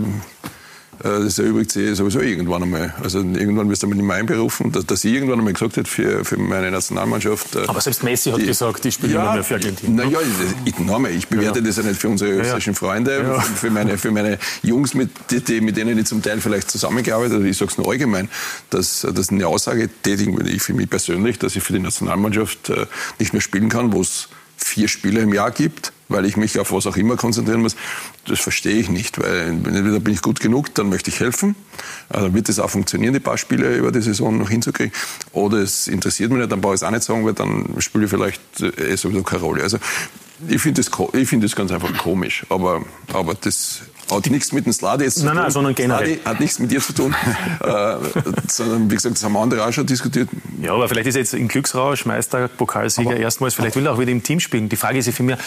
Speaker 2: das erübrigt sich sowieso irgendwann einmal. Also irgendwann wirst du mit ihm einberufen, dass, dass ich irgendwann einmal gesagt habe für, für meine Nationalmannschaft.
Speaker 1: Äh, Aber selbst Messi hat die, gesagt, ich spiele ja, nicht mehr für Argentinien.
Speaker 2: Naja, ich, nochmal, ich bewerte ja. das ja nicht für unsere österreichischen ja. Freunde, für, meine, für meine Jungs, mit, die, mit denen ich zum Teil vielleicht zusammengearbeitet habe. Ich sage es nur allgemein, dass, dass eine Aussage tätigen würde ich für mich persönlich, dass ich für die Nationalmannschaft äh, nicht mehr spielen kann, wo es vier Spiele im Jahr gibt, weil ich mich auf was auch immer konzentrieren muss, das verstehe ich nicht, weil entweder bin ich gut genug, dann möchte ich helfen, dann also wird es auch funktionieren, die paar Spiele über die Saison noch hinzukriegen, oder es interessiert mich nicht, dann brauche ich es auch nicht sagen, weil dann spiele ich vielleicht eh sowieso keine Rolle. Also ich finde das, find das ganz einfach komisch, aber, aber das hat nichts mit dem Slade jetzt
Speaker 1: zu nein, tun. Nein, sondern generell.
Speaker 2: Slade hat nichts mit dir zu tun, äh, sondern wie gesagt, das haben andere auch schon diskutiert.
Speaker 1: Ja, aber vielleicht ist er jetzt in Glücksrausch Meister, Pokalsieger aber, erstmals, vielleicht will er auch wieder im Team spielen. Die Frage ist ja für mich,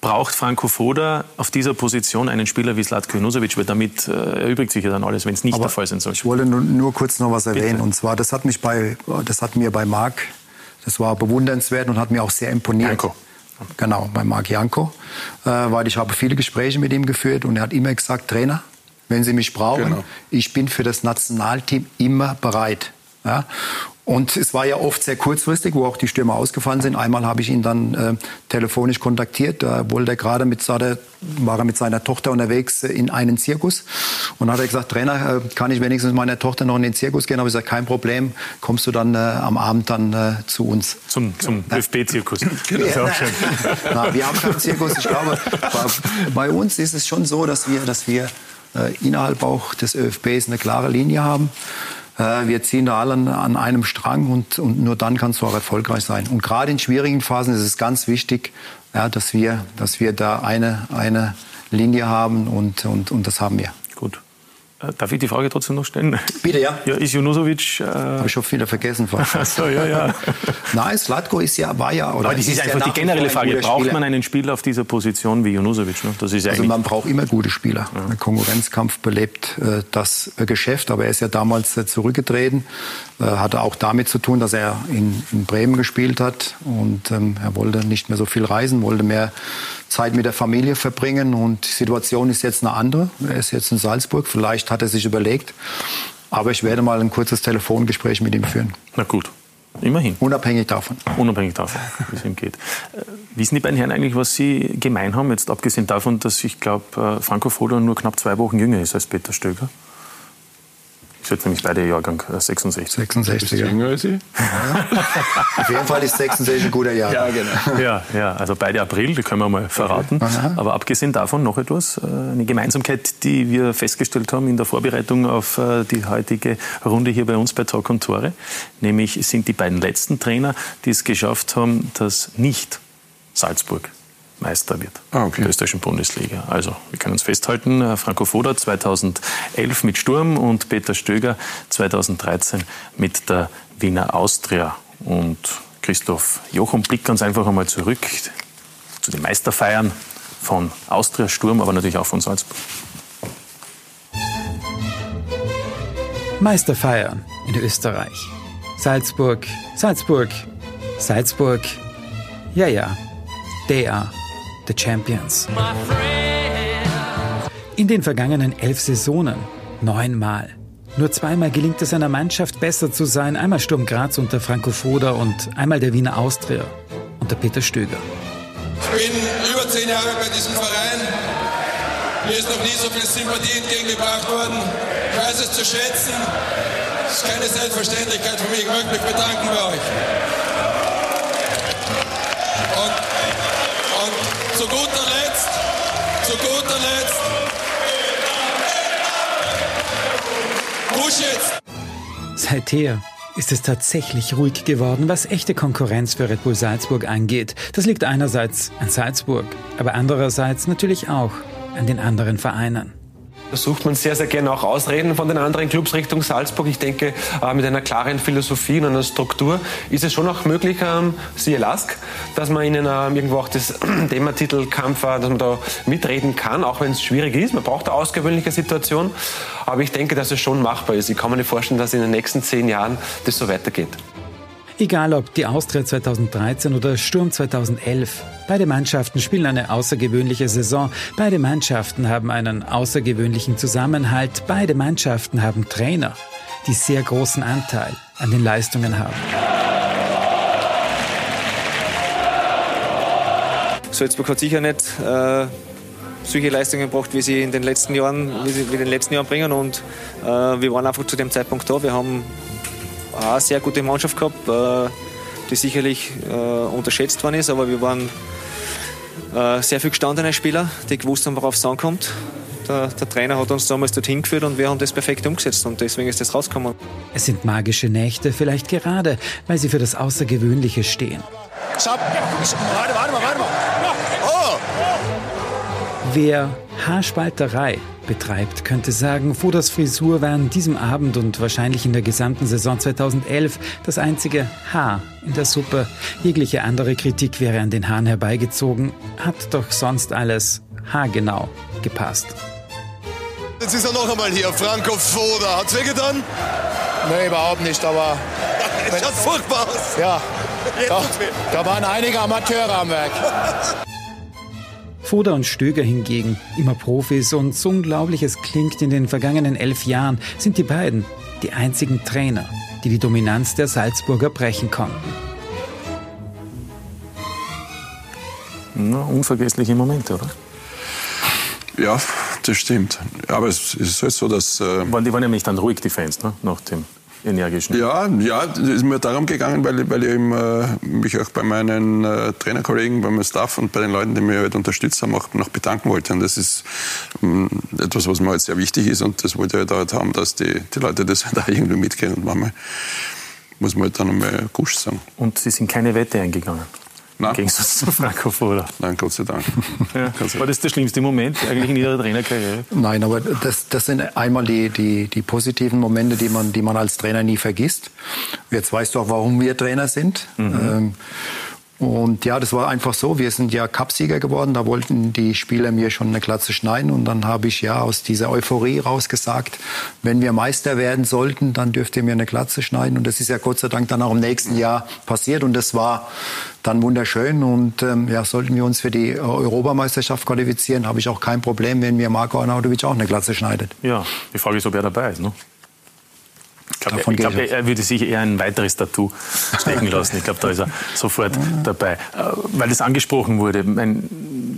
Speaker 1: braucht Franco Foda auf dieser Position einen Spieler wie Slatko Junusovic, weil damit äh, erübrigt sich ja dann alles, wenn es nicht aber der Fall sein soll.
Speaker 3: Ich wollte nur, nur kurz noch was erwähnen, Bitte. und zwar, das hat mich bei, das hat mir bei Marc, das war bewundernswert und hat mir auch sehr imponiert. Janko. Genau, bei Marc Janko, äh, weil ich habe viele Gespräche mit ihm geführt und er hat immer gesagt, Trainer, wenn Sie mich brauchen, genau. ich bin für das Nationalteam immer bereit. Ja? Und es war ja oft sehr kurzfristig, wo auch die Stürmer ausgefallen sind. Einmal habe ich ihn dann äh, telefonisch kontaktiert. Da wollte er gerade mit seiner, war er mit seiner Tochter unterwegs in einen Zirkus. Und hat er gesagt, Trainer, äh, kann ich wenigstens mit meiner Tochter noch in den Zirkus gehen? Aber ich gesagt, kein Problem, kommst du dann äh, am Abend dann äh, zu uns.
Speaker 1: Zum, zum ÖFB-Zirkus. genau.
Speaker 3: Ja, na, wir haben keinen Zirkus. Ich glaube, bei, bei, uns ist es schon so, dass wir, dass wir äh, innerhalb auch des ÖFBs eine klare Linie haben. Äh, wir ziehen da alle an einem Strang und, und nur dann kannst du auch erfolgreich sein. Und gerade in schwierigen Phasen ist es ganz wichtig, ja, dass, wir, dass wir da eine, eine Linie haben und, und, und das haben wir.
Speaker 1: Äh, darf ich die Frage trotzdem noch stellen?
Speaker 3: Bitte, ja.
Speaker 1: Ja, ist Junusovic... Äh
Speaker 3: Habe ich schon wieder vergessen.
Speaker 1: so, ja, ja.
Speaker 3: Nein, Slatko ist ja, war ja...
Speaker 1: Oder Aber das ist, ist einfach die generelle Frage. Braucht Spieler. man einen Spieler auf dieser Position wie Junusovic? Ne?
Speaker 3: Das ist also man braucht immer gute Spieler. Ja. Der Konkurrenzkampf belebt äh, das Geschäft. Aber er ist ja damals äh, zurückgetreten. Äh, hatte auch damit zu tun, dass er in, in Bremen gespielt hat. Und ähm, er wollte nicht mehr so viel reisen, wollte mehr Zeit mit der Familie verbringen. Und die Situation ist jetzt eine andere. Er ist jetzt in Salzburg. Vielleicht hat er sich überlegt. Aber ich werde mal ein kurzes Telefongespräch mit ihm führen.
Speaker 1: Na gut. Immerhin.
Speaker 3: Unabhängig davon.
Speaker 1: Unabhängig davon, wie es ihm geht. Äh, wissen die beiden Herren eigentlich, was sie gemein haben, jetzt abgesehen davon, dass ich glaube, äh, Franco Foda nur knapp zwei Wochen jünger ist als Peter Stöger? Ich jetzt nämlich beide Jahrgang 66.
Speaker 3: 66, ja. jünger als ich. Ja. Auf jeden Fall ist 66 ein guter Jahr.
Speaker 1: Ja, genau. Ja, ja, also beide April, die können wir mal verraten. Okay. Aber abgesehen davon noch etwas, äh, eine Gemeinsamkeit, die wir festgestellt haben in der Vorbereitung auf äh, die heutige Runde hier bei uns bei Talk und Tore. Nämlich sind die beiden letzten Trainer, die es geschafft haben, dass nicht Salzburg Meister wird ah, okay. der österreichischen Bundesliga. Also wir können uns festhalten, äh, Franco Foda 2011 mit Sturm und Peter Stöger 2013 mit der Wiener Austria. Und Christoph Jochum blickt ganz einfach einmal zurück zu den Meisterfeiern von Austria Sturm, aber natürlich auch von Salzburg.
Speaker 8: Meisterfeiern in Österreich. Salzburg, Salzburg, Salzburg. Ja, ja, der The Champions. In den vergangenen elf Saisonen neunmal. Nur zweimal gelingt es einer Mannschaft besser zu sein. Einmal Sturm Graz unter Franco Foda und einmal der Wiener Austria unter Peter Stöger.
Speaker 11: Ich bin über zehn Jahre bei diesem Verein. Mir ist noch nie so viel Sympathie entgegengebracht worden. Ich weiß es zu schätzen. Es ist keine Selbstverständlichkeit für mich. Ich möchte mich bedanken bei euch. Zu guter Letzt, zu guter Letzt, jetzt!
Speaker 8: Seither ist es tatsächlich ruhig geworden, was echte Konkurrenz für Red Bull Salzburg angeht. Das liegt einerseits an Salzburg, aber andererseits natürlich auch an den anderen Vereinen.
Speaker 12: Da sucht man sehr, sehr gerne auch Ausreden von den anderen Clubs Richtung Salzburg. Ich denke, äh, mit einer klaren Philosophie und einer Struktur ist es schon auch möglich, ähm, siehe Lask, dass man ihnen ähm, irgendwo auch das Thema Titelkampf, äh, dass man da mitreden kann, auch wenn es schwierig ist. Man braucht eine ausgewöhnliche Situation. Aber ich denke, dass es schon machbar ist. Ich kann mir nicht vorstellen, dass in den nächsten zehn Jahren das so weitergeht.
Speaker 8: Egal ob die Austria 2013 oder Sturm 2011, beide Mannschaften spielen eine außergewöhnliche Saison, beide Mannschaften haben einen außergewöhnlichen Zusammenhalt, beide Mannschaften haben Trainer, die sehr großen Anteil an den Leistungen haben.
Speaker 13: Salzburg hat sicher nicht äh, solche Leistungen gebracht, wie sie in den letzten Jahren, wie sie in den letzten Jahren bringen. Und äh, wir waren einfach zu dem Zeitpunkt da. Wir haben eine sehr gute Mannschaft gehabt, äh, die sicherlich äh, unterschätzt worden ist, aber wir waren äh, sehr viel gestandene Spieler, die gewusst haben, worauf es ankommt. Der, der, Trainer hat uns damals dorthin geführt und wir haben das perfekt umgesetzt und deswegen ist das rausgekommen.
Speaker 8: Es sind magische Nächte, vielleicht gerade, weil sie für das Außergewöhnliche stehen.
Speaker 11: Stopp! Warte, warte mal, warte mal!
Speaker 8: Wer Haarspalterei betreibt, könnte sagen, Fodas Frisur war an diesem Abend und wahrscheinlich in der gesamten Saison 2011 das einzige Haar in der Suppe. Jegliche andere Kritik wäre an den Haaren herbeigezogen, hat doch sonst alles haargenau gepasst.
Speaker 11: Jetzt ist er noch einmal hier, Franco Foda. Hat's wehgetan?
Speaker 14: Nee, überhaupt nicht, aber...
Speaker 11: Es schaut furchtbar aus.
Speaker 14: Ja, da, da waren einige Amateure am Werk.
Speaker 8: Foda und Stöger hingegen, immer Profis und so unglaublich es klingt, in den vergangenen elf Jahren sind die beiden die einzigen Trainer, die die Dominanz der Salzburger brechen konnten.
Speaker 1: Na, unvergessliche Momente, oder?
Speaker 2: Ja, das stimmt. Aber es ist halt so, dass... Äh
Speaker 1: die waren ja nicht dann ruhig, die Fans, ne? nach dem energischen.
Speaker 2: Ja, ja, es ist mir darum gegangen, weil, ich, weil ich mich auch bei meinen äh, Trainerkollegen, bei meinem Staff und bei den Leuten, die mich halt unterstützt haben, auch noch bedanken wollte. Und das ist ähm, etwas, was mir halt sehr wichtig ist. Und das wollte ich halt haben, dass die, die Leute das halt auch irgendwie mitgehen. Und manchmal muss man halt dann einmal Gusch sagen.
Speaker 1: Und Sie sind keine Wette eingegangen?
Speaker 2: Nein.
Speaker 1: Im Gegensatz zu Franco Foda.
Speaker 2: Nein, Gott sei Dank.
Speaker 1: Ja. War das der schlimmste Moment eigentlich in Ihrer Trainerkarriere?
Speaker 3: Nein, aber das, das sind einmal die, die, die positiven Momente, die man, die man als Trainer nie vergisst. Jetzt weißt du auch, warum wir Trainer sind. Mhm. Ähm, und ja, das war einfach so. Wir sind ja Cupsieger geworden. Da wollten die Spieler mir schon eine Glatze schneiden. Und dann habe ich ja aus dieser Euphorie rausgesagt, wenn wir Meister werden sollten, dann dürft ihr mir eine Glatze schneiden. Und das ist ja Gott sei Dank dann auch im nächsten Jahr passiert. Und das war dann wunderschön. Und ähm, ja, sollten wir uns für die Europameisterschaft qualifizieren, habe ich auch kein Problem, wenn mir Marco Arnautovic auch eine Glatze schneidet.
Speaker 1: Ja, die Frage ist, ob er dabei ist. Ne? Ich glaube, er, glaub, er würde sich eher ein weiteres Tattoo stecken lassen. Ich glaube, da ist er sofort dabei. Äh, weil das angesprochen wurde,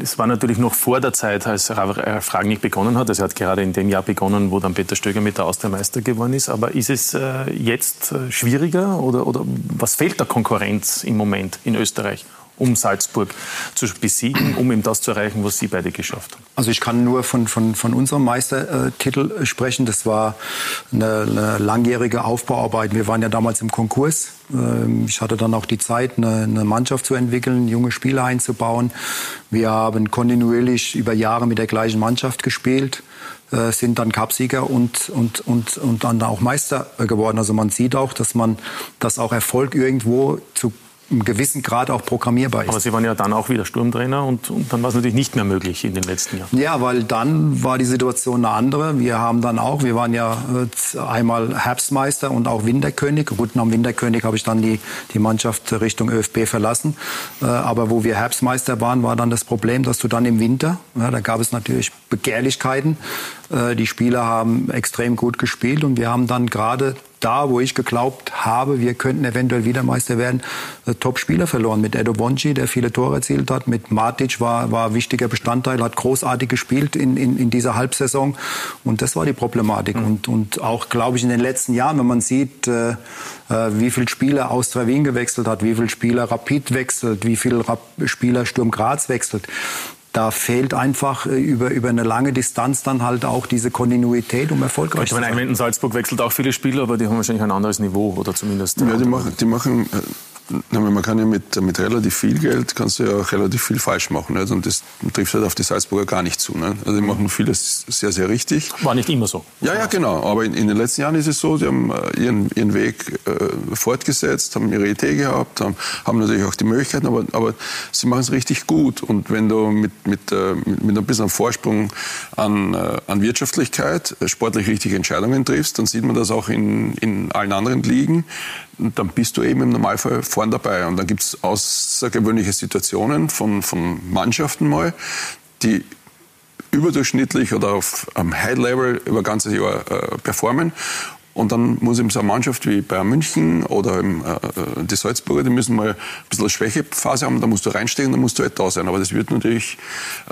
Speaker 1: es war natürlich noch vor der Zeit, als Ralf Ragnick begonnen hat. Also er hat gerade in dem Jahr begonnen, wo dann Peter Stöger mit der Austria Meister geworden ist. Aber ist es äh, jetzt äh, schwieriger oder, oder was fehlt der Konkurrenz im Moment in Österreich? Um Salzburg zu besiegen, um eben das zu erreichen, was Sie beide geschafft haben?
Speaker 3: Also ich kann nur von, von, von unserem Meistertitel sprechen. Das war eine, eine langjährige Aufbauarbeit. Wir waren ja damals im Konkurs. Ähm, ich hatte dann auch die Zeit, eine, eine Mannschaft zu entwickeln, junge Spieler einzubauen. Wir haben kontinuierlich über Jahre mit der gleichen Mannschaft gespielt äh, sind dann Cupsieger und, und, und, und dann auch Meister geworden. Also man sieht auch, dass man, dass auch Erfolg irgendwo zu einem gewissen Grad auch programmierbar ist.
Speaker 1: Aber Sie waren ja dann auch wieder Sturmtrainer und, und, dann war es natürlich nicht mehr möglich in den letzten Jahren.
Speaker 3: Ja, weil dann war die Situation eine andere. Wir haben dann auch, wir waren ja äh, einmal Herbstmeister und auch Winterkönig. Gut, nach dem Winterkönig habe ich dann die, die Mannschaft Richtung ÖFB verlassen. Äh, aber wo wir Herbstmeister waren, war dann das Problem, dass du dann im Winter, ja, da gab es natürlich Begehrlichkeiten. Äh, die Spieler haben extrem gut gespielt und wir haben dann gerade da, wo ich geglaubt habe, wir könnten eventuell wieder Meister werden, äh, Top-Spieler verloren. Mit Edo Bonci, der viele Tore erzielt hat, mit Matic war, war wichtiger Bestandteil, hat großartig gespielt in, in, in dieser Halbsaison. Und das war die Problematik. Mhm. Und, und auch, glaube ich, in den letzten Jahren, wenn man sieht, äh, äh wie viele Spieler Austria Wien gewechselt hat, wie viele Spieler Rapid wechselt, wie viele Spieler Sturm Graz wechselt, da fehlt einfach äh, über, über eine lange Distanz dann halt auch diese Kontinuität, um erfolgreich
Speaker 1: zu sein. Ich meine, Salzburg wechselt auch viele Spieler, aber die haben wahrscheinlich ein anderes Niveau oder zumindest.
Speaker 2: Ja, die machen, die machen äh, man kann ja mit, mit relativ viel Geld kannst du ja auch relativ viel falsch machen. Nicht? Und das trifft halt auf die Salzburger gar nicht zu. Nicht? Also die machen vieles sehr, sehr richtig.
Speaker 1: War nicht immer so.
Speaker 2: Ja, ja, genau. Aber in, in den letzten Jahren ist es so, die haben äh, ihren, ihren Weg äh, fortgesetzt, haben ihre Idee gehabt, haben, haben natürlich auch die Möglichkeiten, aber, aber sie machen es richtig gut. Und wenn du mit, mit, äh, mit, mit ein bisschen Vorsprung an, äh, an Wirtschaftlichkeit äh, sportlich richtige Entscheidungen triffst, dann sieht man das auch in, in allen anderen Ligen dann bist du eben im Normalfall vorn dabei. Und dann gibt es außergewöhnliche Situationen von, von Mannschaften mal, die überdurchschnittlich oder auf einem High Level über ein ganzes Jahr äh, performen. Und dann muss eben so eine Mannschaft wie Bayern München oder eben, äh, die Salzburger, die müssen mal ein bisschen eine Schwächephase haben, da musst du reinstecken, da musst du halt da sein. Aber das wird natürlich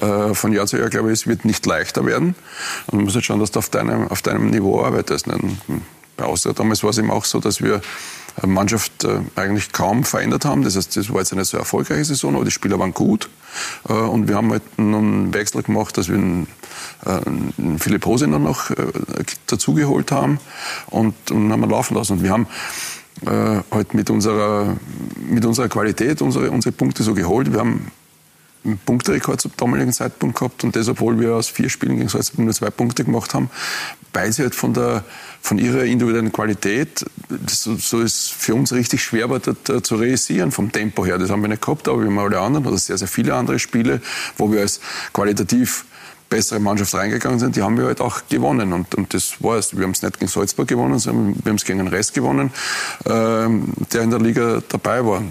Speaker 2: äh, von Jahr zu Jahr, glaube ich, es wird nicht leichter werden. Und du musst halt schauen, dass du auf deinem, auf deinem Niveau arbeitest. Bei Austria damals war es eben auch so, dass wir Mannschaft äh, eigentlich kaum verändert haben. Das heißt, das war jetzt eine so erfolgreiche Saison, aber die Spieler waren gut. Äh, und wir haben halt einen Wechsel gemacht, dass wir einen, äh, Philipp Hosiner noch dazugeholt haben und, und haben wir laufen lassen. Und wir haben halt mit unserer, mit unserer Qualität unsere, unsere Punkte so geholt. Wir haben einen Punkterekord zum damaligen Zeitpunkt gehabt und das, obwohl wir aus vier Spielen gegen Salzburg nur zwei Punkte gemacht haben, weil sie halt von, der, von ihrer individuellen Qualität, so, so ist für uns richtig schwer war, das, zu realisieren vom Tempo her. Das haben wir nicht gehabt, aber wir haben alle anderen oder sehr, sehr viele andere Spiele, wo wir als qualitativ bessere Mannschaft reingegangen sind, die haben wir halt auch gewonnen. Und, und das war es. Wir haben es nicht gegen Salzburg gewonnen, sondern wir haben es gegen den Rest gewonnen, ähm, der in der Liga dabei war.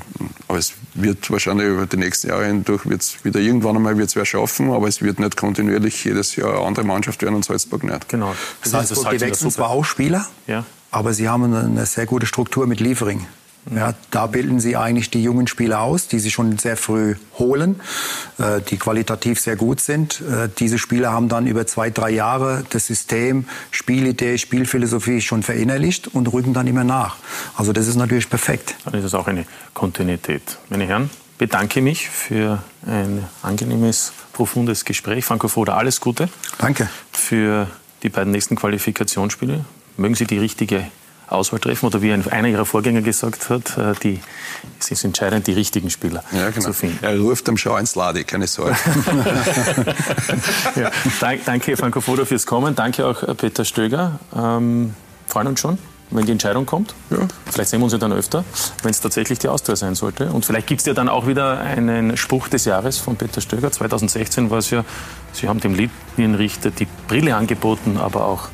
Speaker 2: Aber es wird wahrscheinlich über die nächsten Jahre hindurch wird's wieder irgendwann einmal wird's wer schaffen, aber es wird nicht kontinuierlich jedes Jahr eine andere Mannschaft werden und Salzburg nicht.
Speaker 1: Genau.
Speaker 3: Salzburg, die wechseln zwar auch Spieler,
Speaker 1: Ja.
Speaker 3: aber sie haben eine, eine sehr gute Struktur mit Liefering. Ja, da bilden sie eigentlich die jungen Spieler aus, die sie schon sehr früh holen, äh, die qualitativ sehr gut sind. Äh, diese Spieler haben dann über zwei, drei Jahre das System, Spielidee, Spielphilosophie schon verinnerlicht und rücken dann immer nach. Also das ist natürlich perfekt.
Speaker 1: Dann ist es auch eine Kontinuität. Meine Herren, bedanke mich für ein angenehmes, profundes Gespräch. Franco Foda, alles Gute.
Speaker 3: Danke.
Speaker 1: Für die beiden nächsten Qualifikationsspiele. Mögen Sie die richtige Auswahl treffen oder wie ein- einer Ihrer Vorgänger gesagt hat, äh, die, es ist entscheidend, die richtigen Spieler
Speaker 2: Ja, genau.
Speaker 1: zu finden.
Speaker 2: Er ruft am Schau ins Lade, keine Sorge.
Speaker 1: ja, dank, danke Franco Foda fürs Kommen. Danke auch äh, Peter Stöger. Ähm, freuen uns schon, wenn die Entscheidung kommt. Vielleicht sehen wir uns ja dann öfter, wenn es tatsächlich die Austria sein sollte. Und vielleicht gibt es ja dann auch wieder einen Spruch des Jahres von Peter Stöger. 2016 war es ja, Sie haben dem Linienrichter die Brille angeboten, aber auch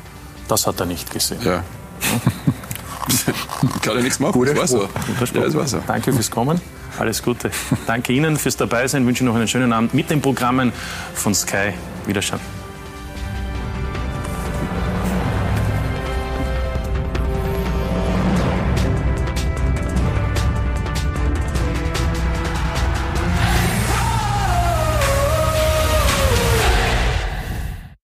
Speaker 1: das hat er nicht gesehen.
Speaker 2: Ja. Kann ja nichts machen,
Speaker 1: Guter
Speaker 2: das war so. Ja, das war so.
Speaker 1: Danke fürs Kommen. Alles Gute. Danke Ihnen fürs Dabeisein. Wünsche noch einen schönen Abend mit den Programmen von Sky. Wiederschauen.